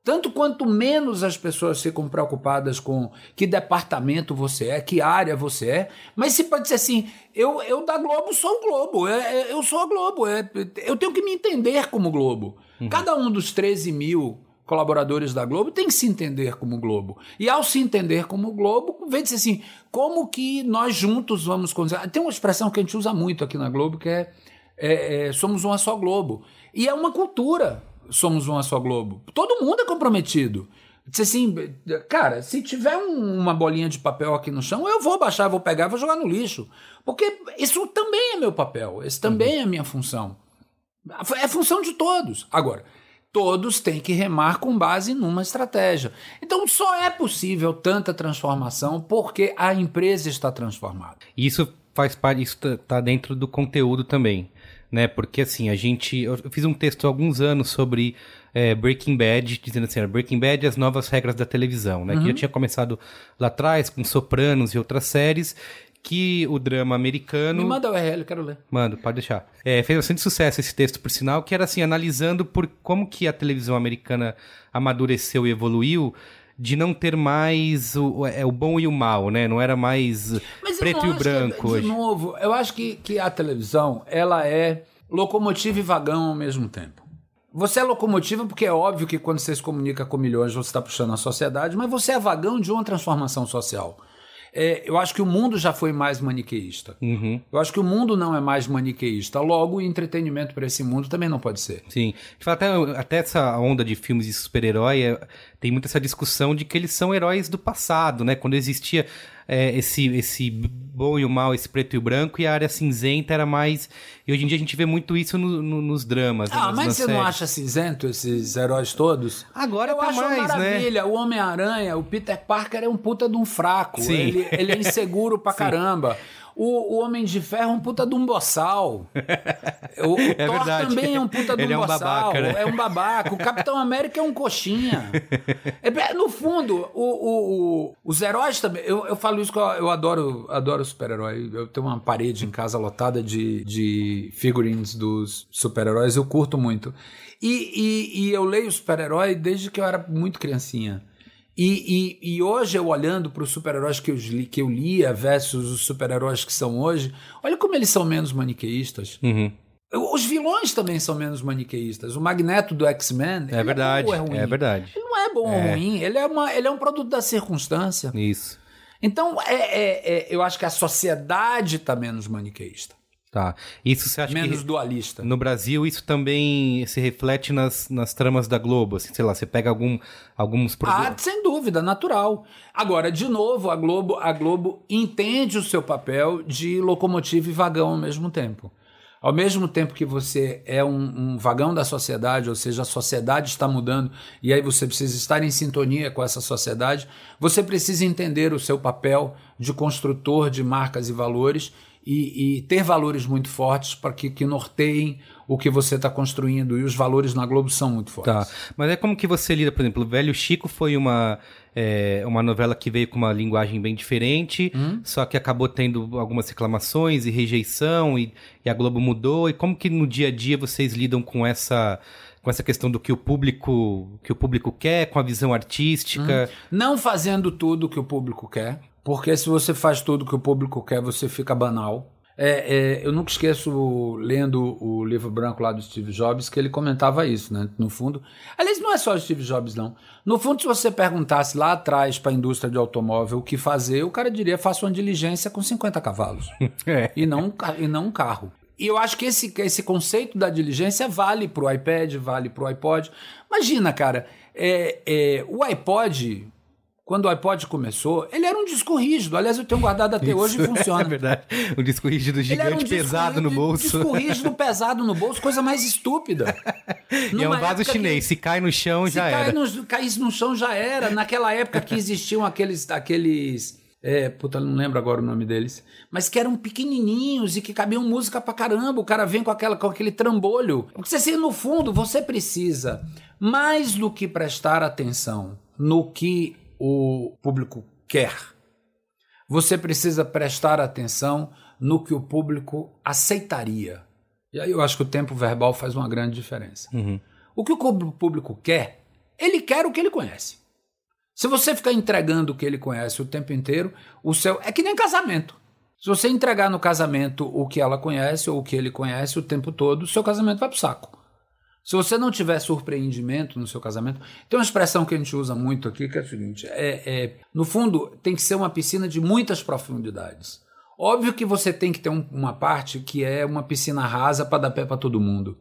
Speaker 3: Tanto quanto menos as pessoas ficam preocupadas com que departamento você é, que área você é, mas se pode ser assim, eu, eu da Globo sou o Globo, é, eu sou a Globo, eu tenho que me entender como Globo. Uhum. Cada um dos 13 mil colaboradores da Globo tem que se entender como Globo. E ao se entender como Globo, vem dizer assim, como que nós juntos vamos. Tem uma expressão que a gente usa muito aqui na Globo que é, é, é somos uma só Globo. E é uma cultura somos uma só Globo. Todo mundo é comprometido. Disse assim, cara, se tiver um, uma bolinha de papel aqui no chão, eu vou baixar, vou pegar, vou jogar no lixo. Porque isso também é meu papel, esse também uhum. é minha função. É função de todos. Agora, todos têm que remar com base numa estratégia. Então só é possível tanta transformação porque a empresa está transformada.
Speaker 1: Isso faz parte, isso está tá dentro do conteúdo também né? Porque assim, a gente. Eu fiz um texto há alguns anos sobre é, Breaking Bad, dizendo assim, Breaking Bad e as novas regras da televisão, né? Uhum. Que já tinha começado lá atrás, com Sopranos e outras séries. Que o drama americano.
Speaker 3: Me manda o URL, quero ler.
Speaker 1: Mando, pode deixar. É, fez bastante sucesso esse texto, por sinal, que era assim, analisando por como que a televisão americana amadureceu e evoluiu de não ter mais o, é, o bom e o mal, né? Não era mais Mas preto e o branco.
Speaker 3: Que, de novo, eu acho que, que a televisão ela é locomotiva e vagão ao mesmo tempo. Você é locomotiva porque é óbvio que quando você se comunica com milhões você está puxando a sociedade, mas você é vagão de uma transformação social é, eu acho que o mundo já foi mais maniqueísta.
Speaker 1: Uhum.
Speaker 3: Eu acho que o mundo não é mais maniqueísta. Logo, o entretenimento para esse mundo também não pode ser.
Speaker 1: Sim. Até, até essa onda de filmes de super-herói é, tem muita essa discussão de que eles são heróis do passado, né? Quando existia é, esse, esse bom e o mal, esse preto e o branco, e a área cinzenta era mais. E hoje em dia a gente vê muito isso no, no, nos dramas.
Speaker 3: Ah,
Speaker 1: nas,
Speaker 3: mas
Speaker 1: nas
Speaker 3: você
Speaker 1: séries.
Speaker 3: não acha cinzento esses heróis todos?
Speaker 1: Agora
Speaker 3: Eu
Speaker 1: tá
Speaker 3: acho
Speaker 1: mais,
Speaker 3: uma
Speaker 1: né?
Speaker 3: maravilha. O Homem-Aranha, o Peter Parker é um puta de um fraco.
Speaker 1: Sim.
Speaker 3: Ele, ele é *laughs* inseguro pra caramba. O, o Homem de Ferro é um puta de um boçal. *laughs* O, o
Speaker 1: É
Speaker 3: Thor
Speaker 1: verdade.
Speaker 3: também é um puta de um
Speaker 1: Ele é um
Speaker 3: boçal.
Speaker 1: babaca, né?
Speaker 3: É um babaca. O Capitão América é um coxinha. É, no fundo, o, o, os heróis também. Eu, eu falo isso que eu, eu adoro, adoro super-herói. Eu tenho uma parede em casa lotada de, de figurines dos super-heróis. Eu curto muito. E, e, e eu leio super-herói desde que eu era muito criancinha. E, e, e hoje, eu olhando para os super-heróis que eu, li, que eu lia versus os super-heróis que são hoje, olha como eles são menos maniqueístas.
Speaker 1: Uhum.
Speaker 3: Os vilões também são menos maniqueístas. O Magneto do X-Men.
Speaker 1: É verdade,
Speaker 3: bom ou ruim?
Speaker 1: é verdade.
Speaker 3: Ele não é bom ou ruim, ele é, uma, ele é um produto da circunstância.
Speaker 1: Isso.
Speaker 3: Então, é, é- é- eu acho que a sociedade está menos maniqueísta,
Speaker 1: Tá. Isso você acha
Speaker 3: menos
Speaker 1: que
Speaker 3: dualista.
Speaker 1: no Brasil isso também se reflete nas, nas tramas da Globo? Assim, sei lá, você pega algum, alguns
Speaker 3: Ah,
Speaker 1: programas.
Speaker 3: sem dúvida, natural. Agora, de novo, a Globo, a Globo entende o seu papel de locomotiva e vagão ao mesmo tempo. Ao mesmo tempo que você é um, um vagão da sociedade, ou seja, a sociedade está mudando e aí você precisa estar em sintonia com essa sociedade, você precisa entender o seu papel de construtor de marcas e valores e, e ter valores muito fortes para que, que norteiem o que você está construindo. E os valores na Globo são muito fortes.
Speaker 1: Tá. Mas é como que você lida, por exemplo, o Velho Chico foi uma, é, uma novela que veio com uma linguagem bem diferente,
Speaker 3: Hum?
Speaker 1: só que acabou tendo algumas reclamações e rejeição, e, e a Globo mudou. E como que no dia a dia vocês lidam com essa com essa questão do que o público que o público quer, com a visão artística?
Speaker 3: Não fazendo tudo que o público quer, porque se você faz tudo que o público quer, você fica banal. É, é, eu nunca esqueço, lendo o livro branco lá do Steve Jobs, que ele comentava isso, né? No fundo. Aliás, não é só o Steve Jobs, não. No fundo, se você perguntasse lá atrás para a indústria de automóvel o que fazer, o cara diria: faça uma diligência com 50 cavalos *laughs*
Speaker 1: É.
Speaker 3: e não, um e não um carro. E eu acho que esse, esse conceito da diligência vale para o iPad, vale para o iPod. Imagina, cara, é, é, o iPod, quando o iPod começou, ele era um disco rígido. Aliás, eu tenho guardado até hoje e
Speaker 1: Isso,
Speaker 3: funciona. *laughs*
Speaker 1: É verdade. Um disco rígido gigante
Speaker 3: um disco
Speaker 1: pesado no bolso.
Speaker 3: Disco rígido pesado no bolso, coisa mais estúpida. *laughs*
Speaker 1: E é um vaso chinês.
Speaker 3: que-
Speaker 1: Se cai no chão,
Speaker 3: se
Speaker 1: já
Speaker 3: cai
Speaker 1: era.
Speaker 3: no, caísse no chão já era. Naquela época que existiam aqueles. aqueles é, puta, não lembro agora o nome deles. Mas que eram pequenininhos e que cabiam música pra caramba. O cara vem com, aquela, com aquele trambolho. Porque assim, no fundo, você precisa, mais do que prestar atenção no que o público quer, você precisa prestar atenção no que o público aceitaria. E aí eu acho que o tempo verbal faz uma grande diferença.
Speaker 1: Uhum.
Speaker 3: O que o co- público quer, ele quer o que ele conhece. Se você ficar entregando o que ele conhece o tempo inteiro, o seu é que nem casamento. Se você entregar no casamento o que ela conhece ou o que ele conhece o tempo todo, o seu casamento vai pro saco. Se você não tiver surpreendimento no seu casamento, tem uma expressão que a gente usa muito aqui que é a seguinte: é, é, no fundo, tem que ser uma piscina de muitas profundidades. Óbvio que você tem que ter um- uma parte que é uma piscina rasa para dar pé para todo mundo.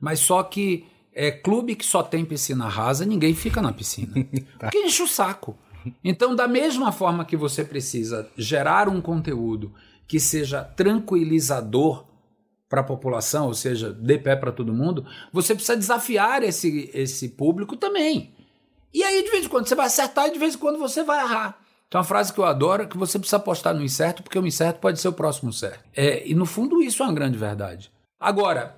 Speaker 3: Mas só que é clube que só tem piscina rasa, ninguém fica na piscina. *laughs* Porque enche o saco. Então, da mesma forma que você precisa gerar um conteúdo que seja tranquilizador para a população, ou seja, dê pé para todo mundo, você precisa desafiar esse, esse público também. E aí, de vez em quando, você vai acertar e de vez em quando você vai errar. Tem uma frase que eu adoro, que você precisa apostar no incerto, porque o incerto pode ser o próximo certo. É, e no fundo, isso é uma grande verdade. Agora,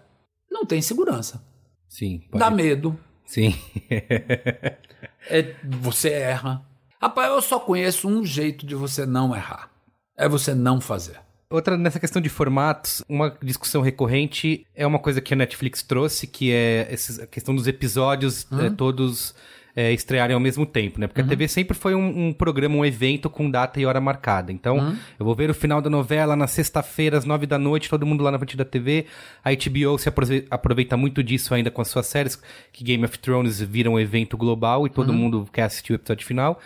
Speaker 3: não tem segurança.
Speaker 1: Sim. pode-
Speaker 3: Dá medo.
Speaker 1: Sim. *laughs*
Speaker 3: É, você erra. Rapaz, eu só conheço um jeito de você não errar. É você não fazer.
Speaker 1: Outra, nessa questão de formatos, uma discussão recorrente é uma coisa que a Netflix trouxe, que é a questão dos episódios eh, todos eh, estrearem ao mesmo tempo, né? Porque a TV sempre foi um, um programa, um evento com data e hora marcada. Então, eu vou ver o final da novela na sexta-feira, às nove da noite, todo mundo lá na frente da TV. A HBO se aprove- aproveita muito disso ainda com as suas séries, que Game of Thrones vira um evento global e todo mundo quer assistir o episódio final.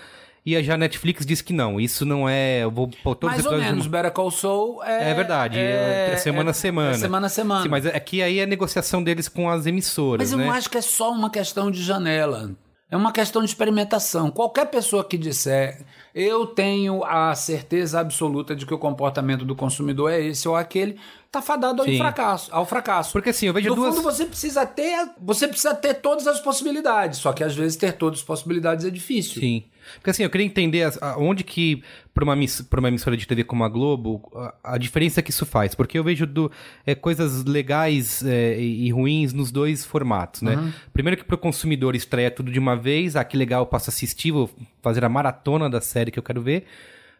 Speaker 1: E a já Netflix diz que não, isso não é. Eu vou pôr todos
Speaker 3: Mais
Speaker 1: os
Speaker 3: ou
Speaker 1: episódios.
Speaker 3: menos, Better Call Saul é...
Speaker 1: É verdade, é, semana a semana.
Speaker 3: É semana a semana.
Speaker 1: Sim, mas é que aí é a negociação deles com as emissoras,
Speaker 3: Mas eu
Speaker 1: né?
Speaker 3: não acho que é só uma questão de janela. É uma questão de experimentação. Qualquer pessoa que disser eu tenho a certeza absoluta de que o comportamento do consumidor é esse ou aquele, tá fadado ao
Speaker 1: Sim.
Speaker 3: fracasso, ao fracasso.
Speaker 1: Porque assim, eu vejo
Speaker 3: no
Speaker 1: duas...
Speaker 3: fundo você precisa ter, você precisa ter todas as possibilidades, só que às vezes ter todas as possibilidades é difícil.
Speaker 1: Sim. Porque assim, eu queria entender onde que, para uma, pra uma emissora de TV como a Globo, a, a diferença que isso faz. Porque eu vejo do, é, coisas legais é, e, ruins nos dois formatos, né?
Speaker 3: Uhum.
Speaker 1: Primeiro que pro consumidor estreia tudo de uma vez, ah, que legal, eu posso assistir, vou fazer a maratona da série que eu quero ver.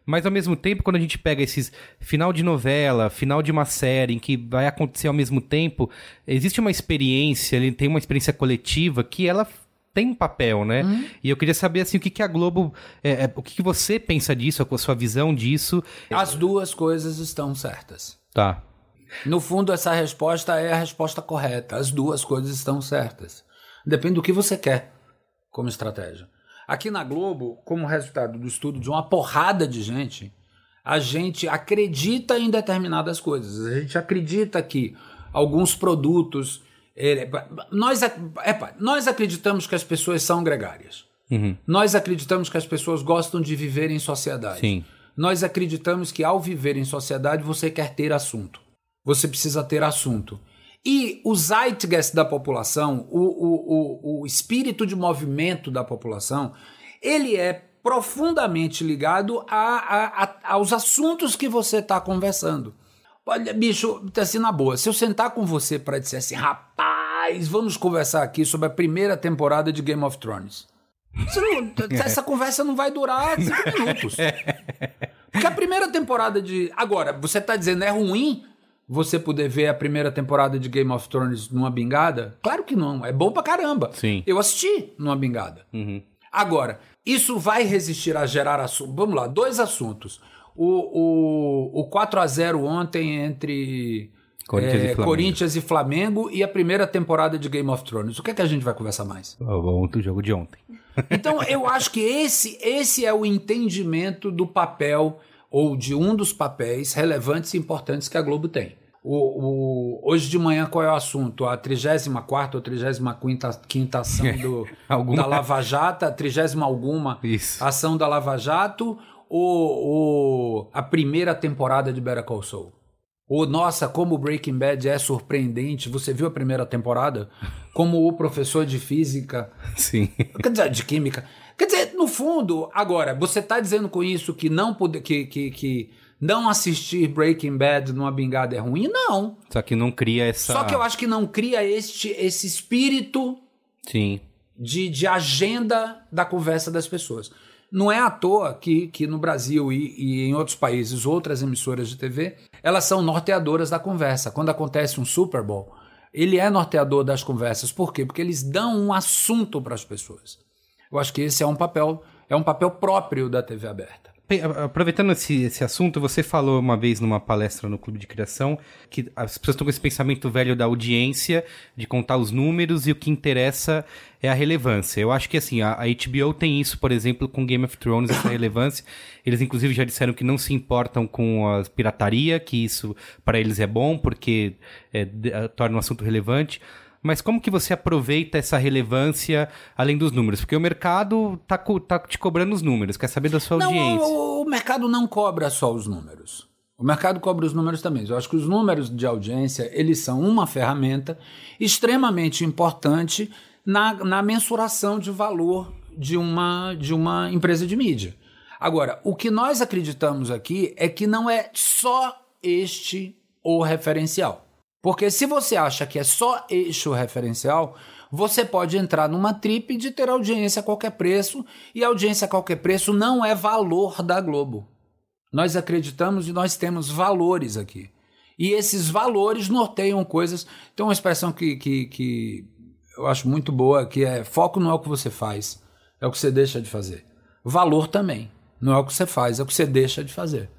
Speaker 1: Mas ao mesmo tempo, quando a gente pega esses final de novela, final de uma série em que vai acontecer ao mesmo tempo, existe uma experiência, ele tem uma experiência coletiva que ela tem um papel, né? E eu queria saber assim o que, que a Globo, é, é, o que, que você pensa disso, a sua visão disso.
Speaker 3: As duas coisas estão certas.
Speaker 1: Tá.
Speaker 3: No fundo, essa resposta é a resposta correta. As duas coisas estão certas. Depende do que você quer como estratégia. Aqui na Globo, como resultado do estudo de uma porrada de gente, a gente acredita em determinadas coisas. A gente acredita que alguns produtos. é, nós, epa, nós acreditamos que as pessoas são gregárias.
Speaker 1: Uhum.
Speaker 3: Nós acreditamos que as pessoas gostam de viver em sociedade.
Speaker 1: Sim.
Speaker 3: Nós acreditamos que ao viver em sociedade você quer ter assunto. Você precisa ter assunto. E o zeitgeist da população, o, o, o, o espírito de movimento da população, ele é profundamente ligado a, a- a- aos assuntos que você está conversando. Olha, bicho, assim na boa, se eu sentar com você para dizer assim, rapaz, vamos conversar aqui sobre a primeira temporada de Game of Thrones. Não- *laughs* essa conversa não vai durar cinco minutos. *laughs* Porque a primeira temporada de. Agora, você tá dizendo é ruim você poder ver a primeira temporada de Game of Thrones numa bingada? Claro que não. É bom pra caramba.
Speaker 1: Sim.
Speaker 3: Eu assisti numa bingada.
Speaker 1: Uhum.
Speaker 3: Agora, isso vai resistir a gerar assuntos. Vamos lá, dois assuntos. O, o, o 4 a 0 ontem entre
Speaker 1: Corinthians e
Speaker 3: eh,
Speaker 1: Flamengo.
Speaker 3: Corinthians e Flamengo e a primeira temporada de Game of Thrones. O que é que a gente vai conversar mais? *laughs*
Speaker 1: O, o jogo de ontem.
Speaker 3: Então, eu acho que esse, esse é o entendimento do papel, ou de um dos papéis relevantes e importantes que a Globo tem. O, o- hoje de manhã, qual é o assunto? A 34 ou 35 ação do, *laughs*
Speaker 1: Alguma.
Speaker 3: da Lava Jato, a 30 alguma
Speaker 1: Isso.
Speaker 3: ação da Lava Jato, ou, ou a primeira temporada de Better Call Saul? Ou, nossa, como Breaking Bad é surpreendente. Você viu a primeira temporada? Como o professor de física
Speaker 1: Sim.
Speaker 3: Quer dizer, de química. No fundo, agora, você está dizendo com isso que não poder, que, que, que não assistir Breaking Bad numa bingada é ruim? Não.
Speaker 1: Só que não cria essa.
Speaker 3: Só que eu acho que não cria este, esse espírito
Speaker 1: Sim.
Speaker 3: de, de agenda da conversa das pessoas. Não é à toa que, que no Brasil e, e em outros países, outras emissoras de TV, elas são norteadoras da conversa. Quando acontece um Super Bowl, ele é norteador das conversas. Por quê? Porque eles dão um assunto para as pessoas. Eu acho que esse é um papel, é um papel próprio da TV aberta.
Speaker 1: Aproveitando esse, esse assunto, você falou uma vez numa palestra no Clube de Criação que as pessoas estão com esse pensamento velho da audiência, de contar os números e o que interessa é a relevância. Eu acho que assim, a, a HBO tem isso, por exemplo, com Game of Thrones, essa *coughs* relevância. Eles inclusive já disseram que não se importam com a pirataria, que isso para eles é bom, porque é, torna um assunto relevante. Mas como que você aproveita essa relevância além dos números? Porque o mercado tá, tá te cobrando os números, quer saber da sua
Speaker 3: Não,
Speaker 1: audiência.
Speaker 3: o, o mercado não cobra só os números. O mercado cobra os números também. Eu acho que os números de audiência, eles são uma ferramenta extremamente importante na, na mensuração de valor de uma, de uma empresa de mídia. Agora, o que nós acreditamos aqui é que não é só este o referencial. Porque se você acha que é só este o referencial, você pode entrar numa trip de ter audiência a qualquer preço, e audiência a qualquer preço não é valor da Globo. Nós acreditamos e nós temos valores aqui. E esses valores norteiam coisas. Tem uma expressão que, que, que eu acho muito boa, que é foco não é o que você faz, é o que você deixa de fazer. Valor também. Não é o que você faz, é o que você deixa de fazer.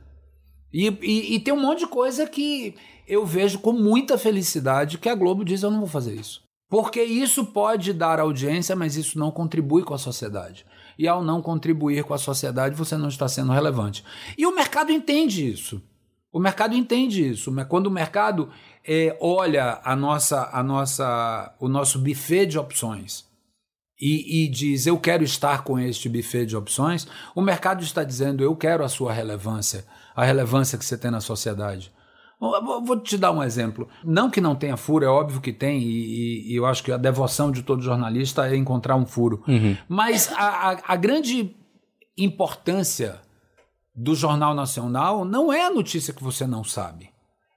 Speaker 3: E, e, e tem um monte de coisa que eu vejo com muita felicidade que a Globo diz: eu não vou fazer isso. Porque isso pode dar audiência, mas isso não contribui com a sociedade. E ao não contribuir com a sociedade, você não está sendo relevante. E o mercado entende isso. O mercado entende isso. Mas Quando o mercado eh, olha a nossa, a nossa, o nosso buffet de opções e, e diz eu quero estar com este buffet de opções, o mercado está dizendo eu quero a sua relevância, a relevância que você tem na sociedade. Vou- te dar um exemplo. Não que não tenha furo, é óbvio que tem, e, e- eu acho que a devoção de todo jornalista é encontrar um furo. Mas a, a- a grande importância do Jornal Nacional não é a notícia que você não sabe.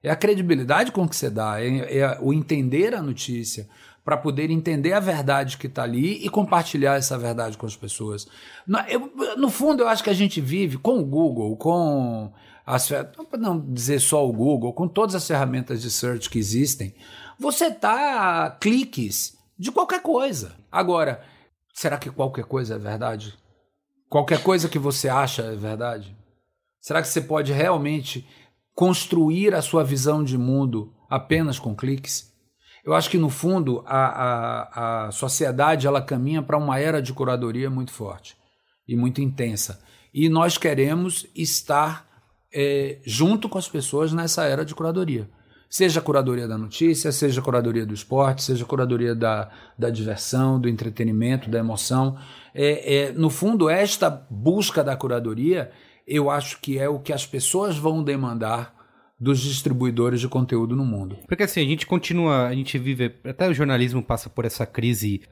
Speaker 3: É a credibilidade com que você dá, é, é o entender a notícia, para poder entender a verdade que está ali e compartilhar essa verdade com as pessoas. No, eu- no fundo, eu acho que a gente vive com o Google, com as não dizer só o Google, com todas as ferramentas de search que existem, você a cliques de qualquer coisa. Agora, será que qualquer coisa é verdade? Qualquer coisa que você acha é verdade? Será que você pode realmente construir a sua visão de mundo apenas com cliques? Eu acho que, no fundo, a, a, a sociedade ela caminha para uma era de curadoria muito forte. e muito intensa. E nós queremos estar é, junto com as pessoas nessa era de curadoria. Seja a curadoria da notícia, seja a curadoria do esporte, seja a curadoria da, da diversão, do entretenimento, da emoção. É, é, no fundo, esta busca da curadoria, eu acho que é o que as pessoas vão demandar dos distribuidores de conteúdo no mundo.
Speaker 1: Porque assim, a gente continua, a gente vive, até o jornalismo passa por essa crise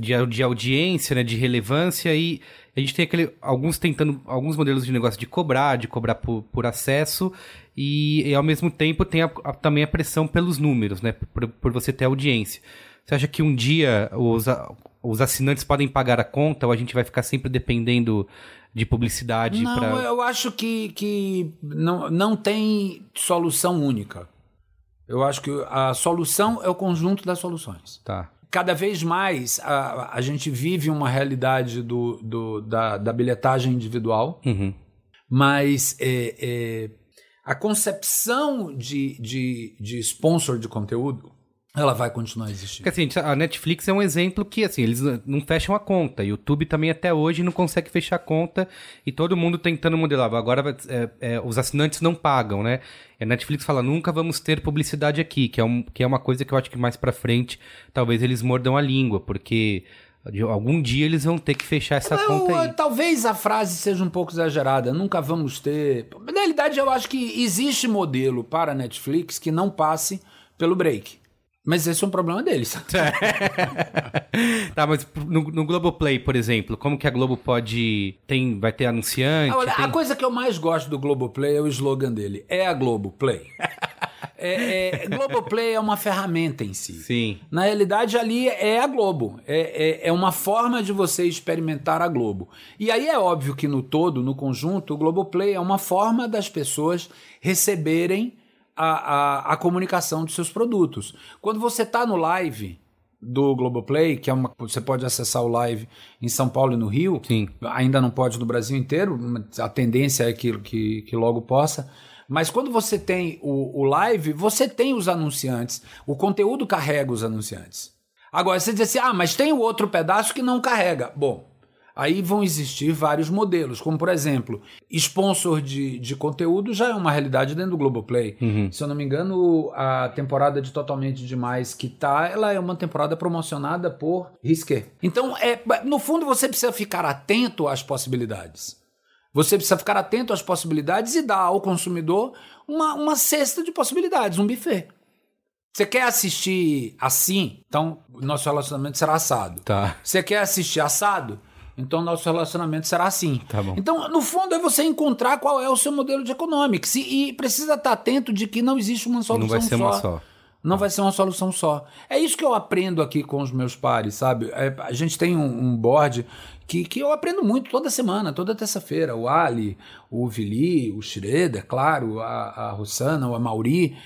Speaker 1: de, audiência, né, de relevância e a gente tem aquele, alguns tentando, alguns modelos de negócio de cobrar, de cobrar por, por acesso e, e, ao mesmo tempo tem a, a, também a pressão pelos números, né, por, por você ter audiência. Você acha que um dia os, os assinantes podem pagar a conta ou a gente vai ficar sempre dependendo de publicidade
Speaker 3: Não,
Speaker 1: pra...
Speaker 3: eu acho que, que não, não tem solução única. Eu acho que a solução é o conjunto das soluções.
Speaker 1: Tá.
Speaker 3: Cada vez mais a, a gente vive uma realidade do, do da, da bilhetagem individual,
Speaker 1: Uhum.
Speaker 3: mas é, é, a concepção de, de, de sponsor de conteúdo ela vai continuar existindo.
Speaker 1: Porque assim, a Netflix é um exemplo que, assim, eles não fecham a conta. YouTube também até hoje não consegue fechar a conta e todo mundo tentando modelar. Agora é, é, os assinantes não pagam, né? E a Netflix fala, nunca vamos ter publicidade aqui, que é, um, que é uma coisa que eu acho que mais pra frente talvez eles mordam a língua, porque algum dia eles vão ter que fechar essa
Speaker 3: Não,
Speaker 1: conta aí.
Speaker 3: Talvez a frase seja um pouco exagerada. Nunca vamos ter. Na realidade, eu acho que existe modelo para a Netflix que não passe pelo break. Mas esse é um problema deles. *laughs*
Speaker 1: tá, mas no, no Globoplay, por exemplo, como que a Globo pode. Tem, vai ter anunciante?
Speaker 3: Olha,
Speaker 1: tem...
Speaker 3: A coisa que eu mais gosto do Globoplay é o slogan dele. É a Globoplay. é, é, Globoplay é uma ferramenta em si.
Speaker 1: Sim.
Speaker 3: Na realidade, ali é a Globo. É, é, é uma forma de você experimentar a Globo. E aí é óbvio que no todo, no conjunto, o Globoplay é uma forma das pessoas receberem a, a, a comunicação dos seus produtos. Quando você está no live do Globoplay, que é uma, você pode acessar o live em São Paulo e no Rio,
Speaker 1: Sim.
Speaker 3: ainda não pode no Brasil inteiro, a tendência é que, que, que logo possa. Mas quando você tem o, o live, você tem os anunciantes, o conteúdo carrega os anunciantes. Agora, você diz assim, ah, mas tem o outro pedaço que não carrega. Bom, Aí vão existir vários modelos, como por exemplo, sponsor de, de conteúdo já é uma realidade dentro do Globoplay.
Speaker 1: Uhum.
Speaker 3: Se eu não me engano, a temporada de Totalmente Demais que tá, ela é uma temporada promocionada por Risqué. Então, é, no fundo, você precisa ficar atento às possibilidades. Você precisa ficar atento às possibilidades e dar ao consumidor uma, uma cesta de possibilidades, um buffet. Você quer assistir assim? Então, nosso relacionamento será assado.
Speaker 1: Tá.
Speaker 3: Você quer assistir assado? Então, nosso relacionamento será assim.
Speaker 1: Tá.
Speaker 3: Então, no fundo, é você encontrar qual é o seu modelo de economics. E, e precisa estar atento de que não existe uma solução
Speaker 1: Não vai ser
Speaker 3: só.
Speaker 1: uma só.
Speaker 3: Não vai ser uma solução só. É isso que eu aprendo aqui com os meus pares, sabe? É, a gente tem um, um board que, que eu aprendo muito toda semana, toda terça-feira. O Ali, o Vili, o Schroeder, claro, a, a Rossana, a Mauri,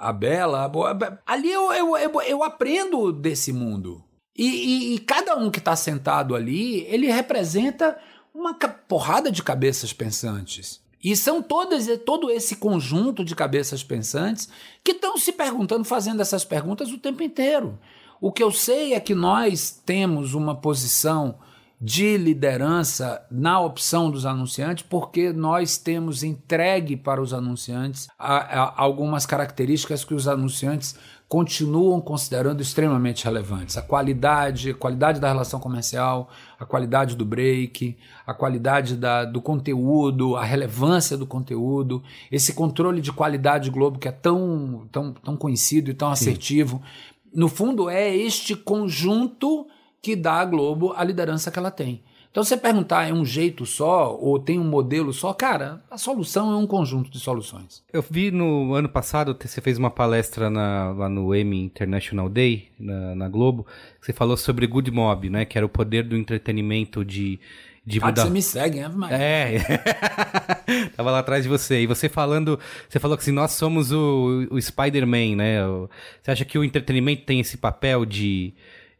Speaker 3: a Bela. A, ali eu, eu, eu, eu aprendo desse mundo. E, e, e cada um que está sentado ali, ele representa uma porrada de cabeças pensantes. E são todas todo esse conjunto de cabeças pensantes que estão se perguntando, fazendo essas perguntas o tempo inteiro. O que eu sei é que nós temos uma posição de liderança na opção dos anunciantes, porque nós temos entregue para os anunciantes a, a, algumas características que os anunciantes continuam considerando extremamente relevantes. A qualidade, a qualidade da relação comercial, a qualidade do break, a qualidade da, do conteúdo, a relevância do conteúdo, esse controle de qualidade Globo que é tão, tão, tão conhecido e tão
Speaker 1: Sim.
Speaker 3: assertivo. No fundo, é este conjunto que dá à Globo a liderança que ela tem. Então, você perguntar é um jeito só ou tem um modelo só, cara, a solução é um conjunto de soluções.
Speaker 1: Eu vi no ano passado, você fez uma palestra na, lá no Emmy International Day, na, na Globo, que você falou sobre Good Mob, né? Que era o poder do entretenimento de, de
Speaker 3: Ah,
Speaker 1: mudar.
Speaker 3: você me segue, né? Mas...
Speaker 1: É, *laughs* tava lá atrás de você. E você falando, você falou que assim, nós somos o, o Spider-Man, né? Você acha que o entretenimento tem esse papel de,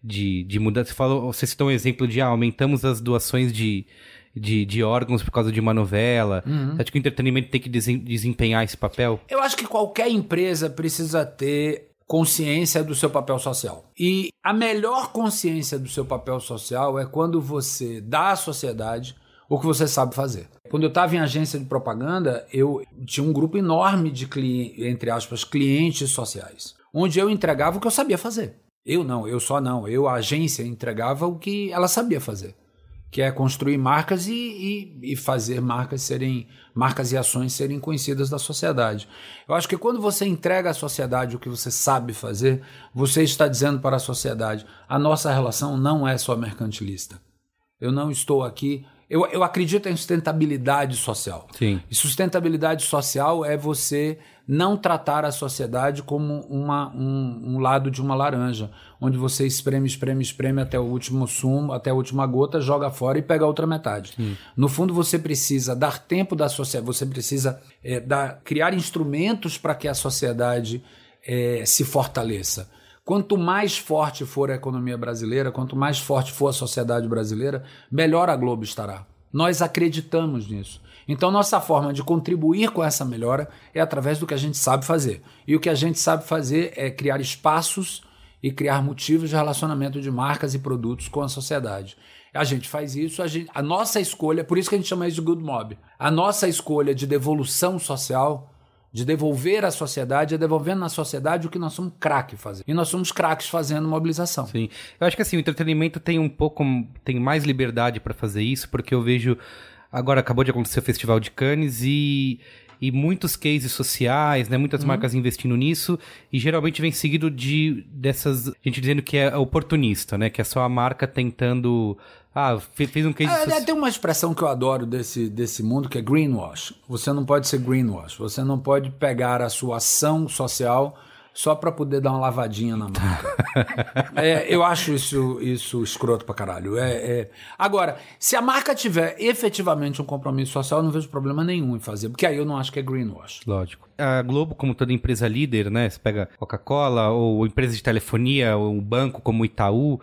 Speaker 1: de, de mudar? Você falou, você citou um exemplo de, ah, aumentamos as doações de, de, de órgãos por causa de uma novela. Você acha que o entretenimento tem que desempenhar esse papel?
Speaker 3: Eu acho que qualquer empresa precisa ter consciência do seu papel social. E a melhor consciência do seu papel social é quando você dá à sociedade o que você sabe fazer. Quando eu estava em agência de propaganda, eu tinha um grupo enorme de, entre aspas, clientes sociais, onde eu entregava o que eu sabia fazer. Eu não, eu só não. Eu, a agência, entregava o que ela sabia fazer que é construir marcas e, e, e, fazer marcas serem marcas e ações serem conhecidas da sociedade. Eu acho que quando você entrega à sociedade o que você sabe fazer, você está dizendo para a sociedade: a nossa relação não é só mercantilista. Eu não estou aqui. Eu, eu acredito em sustentabilidade social.
Speaker 1: Sim.
Speaker 3: E sustentabilidade social é você não tratar a sociedade como uma, um, um, lado de uma laranja, onde você espreme, espreme, espreme até o último sumo, até a última gota, joga fora e pega a outra metade. Sim. No fundo, você precisa dar tempo da sociedade, você precisa é, dar, criar instrumentos para que a sociedade é, se fortaleça. Quanto mais forte for a economia brasileira, quanto mais forte for a sociedade brasileira, melhor a Globo estará. Nós acreditamos nisso. Então, nossa forma de contribuir com essa melhora é através do que a gente sabe fazer. E o que a gente sabe fazer é criar espaços e criar motivos de relacionamento de marcas e produtos com a sociedade. A gente faz isso, a, gente, a nossa escolha, por isso que a gente chama isso de good mob. A nossa escolha de devolução social, de devolver à sociedade, é devolvendo na sociedade o que nós somos craque fazendo. E nós somos craques fazendo mobilização.
Speaker 1: Sim. Eu acho que assim, o entretenimento tem um pouco, tem mais liberdade para fazer isso, porque eu vejo Agora acabou de acontecer o Festival de Cannes e, e muitos cases sociais, né? Muitas uhum. marcas investindo nisso e geralmente vem seguido de dessas gente dizendo que é oportunista, né? Que é só a marca tentando ah, fez um case.
Speaker 3: Ah, tem uma expressão que eu adoro desse, desse mundo que é greenwash. Você não pode ser greenwash. Você não pode pegar a sua ação social só para poder dar uma lavadinha na marca. *laughs* é, eu acho isso, isso escroto pra caralho. É, é... Agora, se a marca tiver efetivamente um compromisso social, eu não vejo problema nenhum em fazer, porque aí eu não acho que é greenwash.
Speaker 1: Lógico. A Globo, como toda empresa líder, né? Você pega Coca-Cola ou empresa de telefonia, ou um banco como Itaú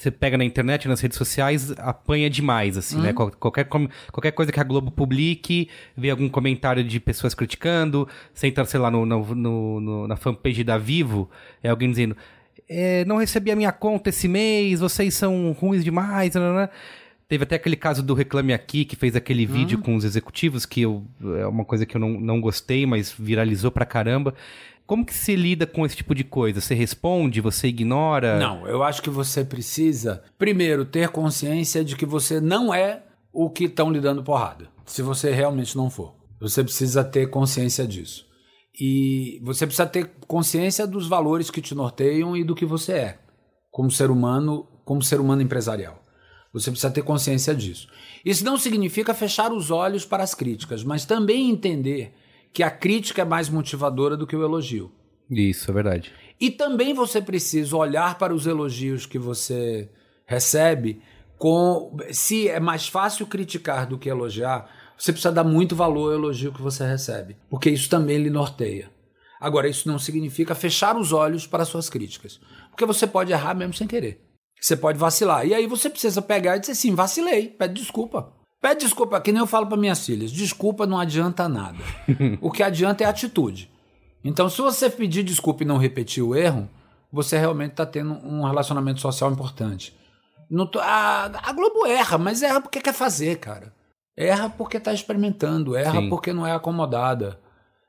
Speaker 1: você pega na internet, nas redes sociais, apanha demais, assim, né? Uhum. Qualquer, qualquer coisa que a Globo publique, vê algum comentário de pessoas criticando, você entra, sei lá, no, no, no, na fanpage da Vivo, é alguém dizendo, é, não recebi a minha conta esse mês, vocês são ruins demais, né? né, né. Teve até aquele caso do Reclame Aqui, que fez aquele uhum. vídeo com os executivos, que eu, é uma coisa que eu não, não gostei, mas viralizou pra caramba. Como que se lida com esse tipo de coisa? Você responde, você ignora?
Speaker 3: Não, eu acho que você precisa, primeiro, ter consciência de que você não é o que estão lhe dando porrada. Se você realmente não for. Você precisa ter consciência disso. E você precisa ter consciência dos valores que te norteiam e do que você é, como ser humano, como ser humano empresarial. Você precisa ter consciência disso. Isso não significa fechar os olhos para as críticas, mas também entender que a crítica é mais motivadora do que o elogio.
Speaker 1: Isso, é verdade.
Speaker 3: E também você precisa olhar para os elogios que você recebe com se é mais fácil criticar do que elogiar, você precisa dar muito valor ao elogio que você recebe, porque isso também lhe norteia. Agora, isso não significa fechar os olhos para suas críticas, porque você pode errar mesmo sem querer. Você pode vacilar. E aí você precisa pegar e dizer assim: vacilei, pede desculpa. Pede desculpa, que nem eu falo para minhas filhas. Desculpa não adianta nada. *laughs* o que adianta é atitude. Então, se você pedir desculpa e não repetir o erro, você realmente está tendo um relacionamento social importante. Tô, a, a, Globo erra, mas erra porque quer fazer, cara. Erra porque está experimentando, erra Sim. porque não é acomodada,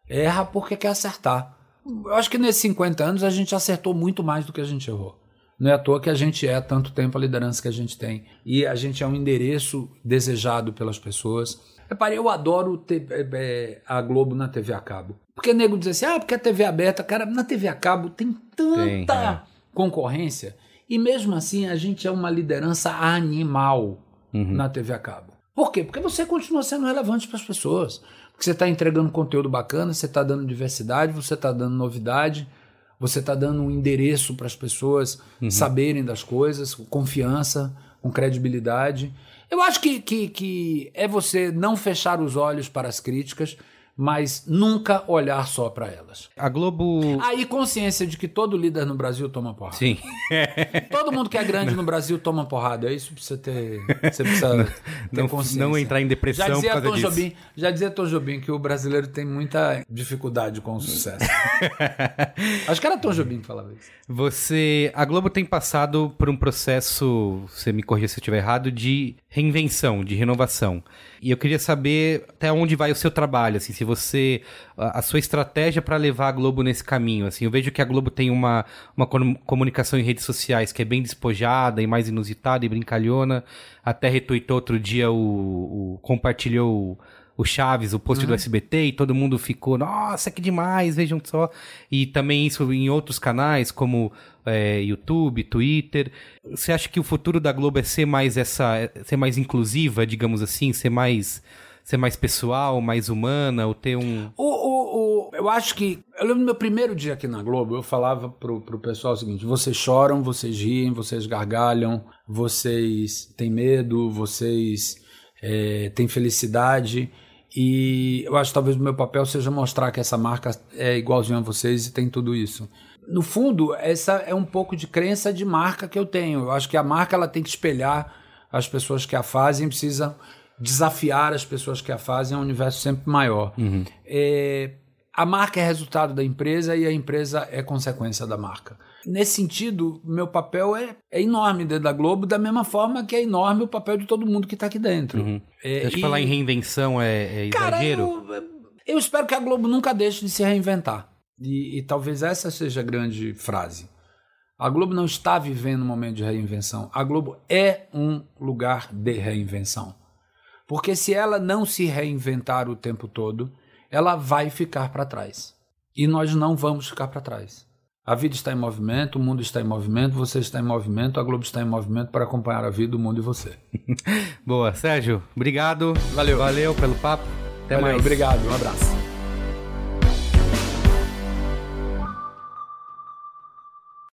Speaker 3: erra porque quer acertar. Eu acho que nesses 50 anos a gente acertou muito mais do que a gente errou. Não é à toa que a gente é tanto tempo a liderança que a gente tem. E a gente é um endereço desejado pelas pessoas. Repare, eu adoro é, é, a Globo na TV a cabo. Porque nego diz assim, ah, porque a TV aberta, cara, na TV a cabo tem tanta tem, é. concorrência. E mesmo assim a gente é uma liderança animal uhum. na TV a cabo. Por quê? Porque você continua sendo relevante para as pessoas. Porque você está entregando conteúdo bacana, você está dando diversidade, você está dando novidade você está dando um endereço para as pessoas uhum. saberem das coisas, com confiança, com credibilidade. Eu acho que, que, que é você não fechar os olhos para as críticas, mas nunca olhar só para elas.
Speaker 1: A Globo.
Speaker 3: Aí consciência de que todo líder no Brasil toma porrada.
Speaker 1: Sim. *laughs*
Speaker 3: Todo mundo que é grande no Brasil toma porrada. É isso que você ter, você precisa ter
Speaker 1: Não,
Speaker 3: consciência.
Speaker 1: não entrar em depressão
Speaker 3: Já
Speaker 1: por
Speaker 3: dizia,
Speaker 1: causa
Speaker 3: Tom
Speaker 1: disso.
Speaker 3: Jobim, já dizia Tom Jobim que o brasileiro tem muita dificuldade com o sucesso. *laughs* Acho que era Tom Jobim que falava isso.
Speaker 1: Você. A Globo tem passado por um processo, você me corrija se eu estiver errado, de reinvenção, de renovação. E eu queria saber até onde vai o seu trabalho, assim, se você. A, a sua estratégia para levar a Globo nesse caminho. Assim, eu vejo que a Globo tem uma, uma com- comunicação em redes sociais que é bem despojada e mais inusitada e brincalhona. Até retuitou outro dia o. o compartilhou. O- Chaves, o post do SBT, e todo mundo ficou, nossa, que demais, vejam só. E também isso em outros canais, como é, YouTube, Twitter. Você acha que o futuro da Globo é ser mais essa. é ser mais inclusiva, digamos assim, ser mais. ser mais pessoal, mais humana, ou ter um.
Speaker 3: O, o, o- eu acho que. Eu lembro do meu primeiro dia aqui na Globo, eu falava pro, pro pessoal o seguinte: vocês choram, vocês riem, vocês gargalham, vocês têm medo, vocês é, têm felicidade. E eu acho que talvez o meu papel seja mostrar que essa marca é igualzinho a vocês e tem tudo isso. No fundo, essa é um pouco de crença de marca que eu tenho. Eu acho que a marca ela tem que espelhar as pessoas que a fazem, precisa desafiar as pessoas que a fazem a um universo sempre maior. É, a marca é resultado da empresa e a empresa é consequência da marca. Nesse sentido, meu papel é, é enorme dentro da Globo, da mesma forma que é enorme o papel de todo mundo que está aqui dentro. É,
Speaker 1: Acho que
Speaker 3: e-
Speaker 1: falar em reinvenção é, é
Speaker 3: Cara,
Speaker 1: exagero.
Speaker 3: eu, eu espero que a Globo nunca deixe de se reinventar. E, e talvez essa seja a grande frase. A Globo não está vivendo um momento de reinvenção. A Globo é um lugar de reinvenção. Porque se ela não se reinventar o tempo todo, ela vai ficar para trás. E nós não vamos ficar para trás. A vida está em movimento, o mundo está em movimento, você está em movimento, a Globo está em movimento para acompanhar a vida, o mundo e você. *laughs*
Speaker 1: Boa, Sérgio, obrigado.
Speaker 3: Valeu.
Speaker 1: Valeu pelo papo. Até
Speaker 3: Valeu,
Speaker 1: mais.
Speaker 3: Obrigado, um abraço.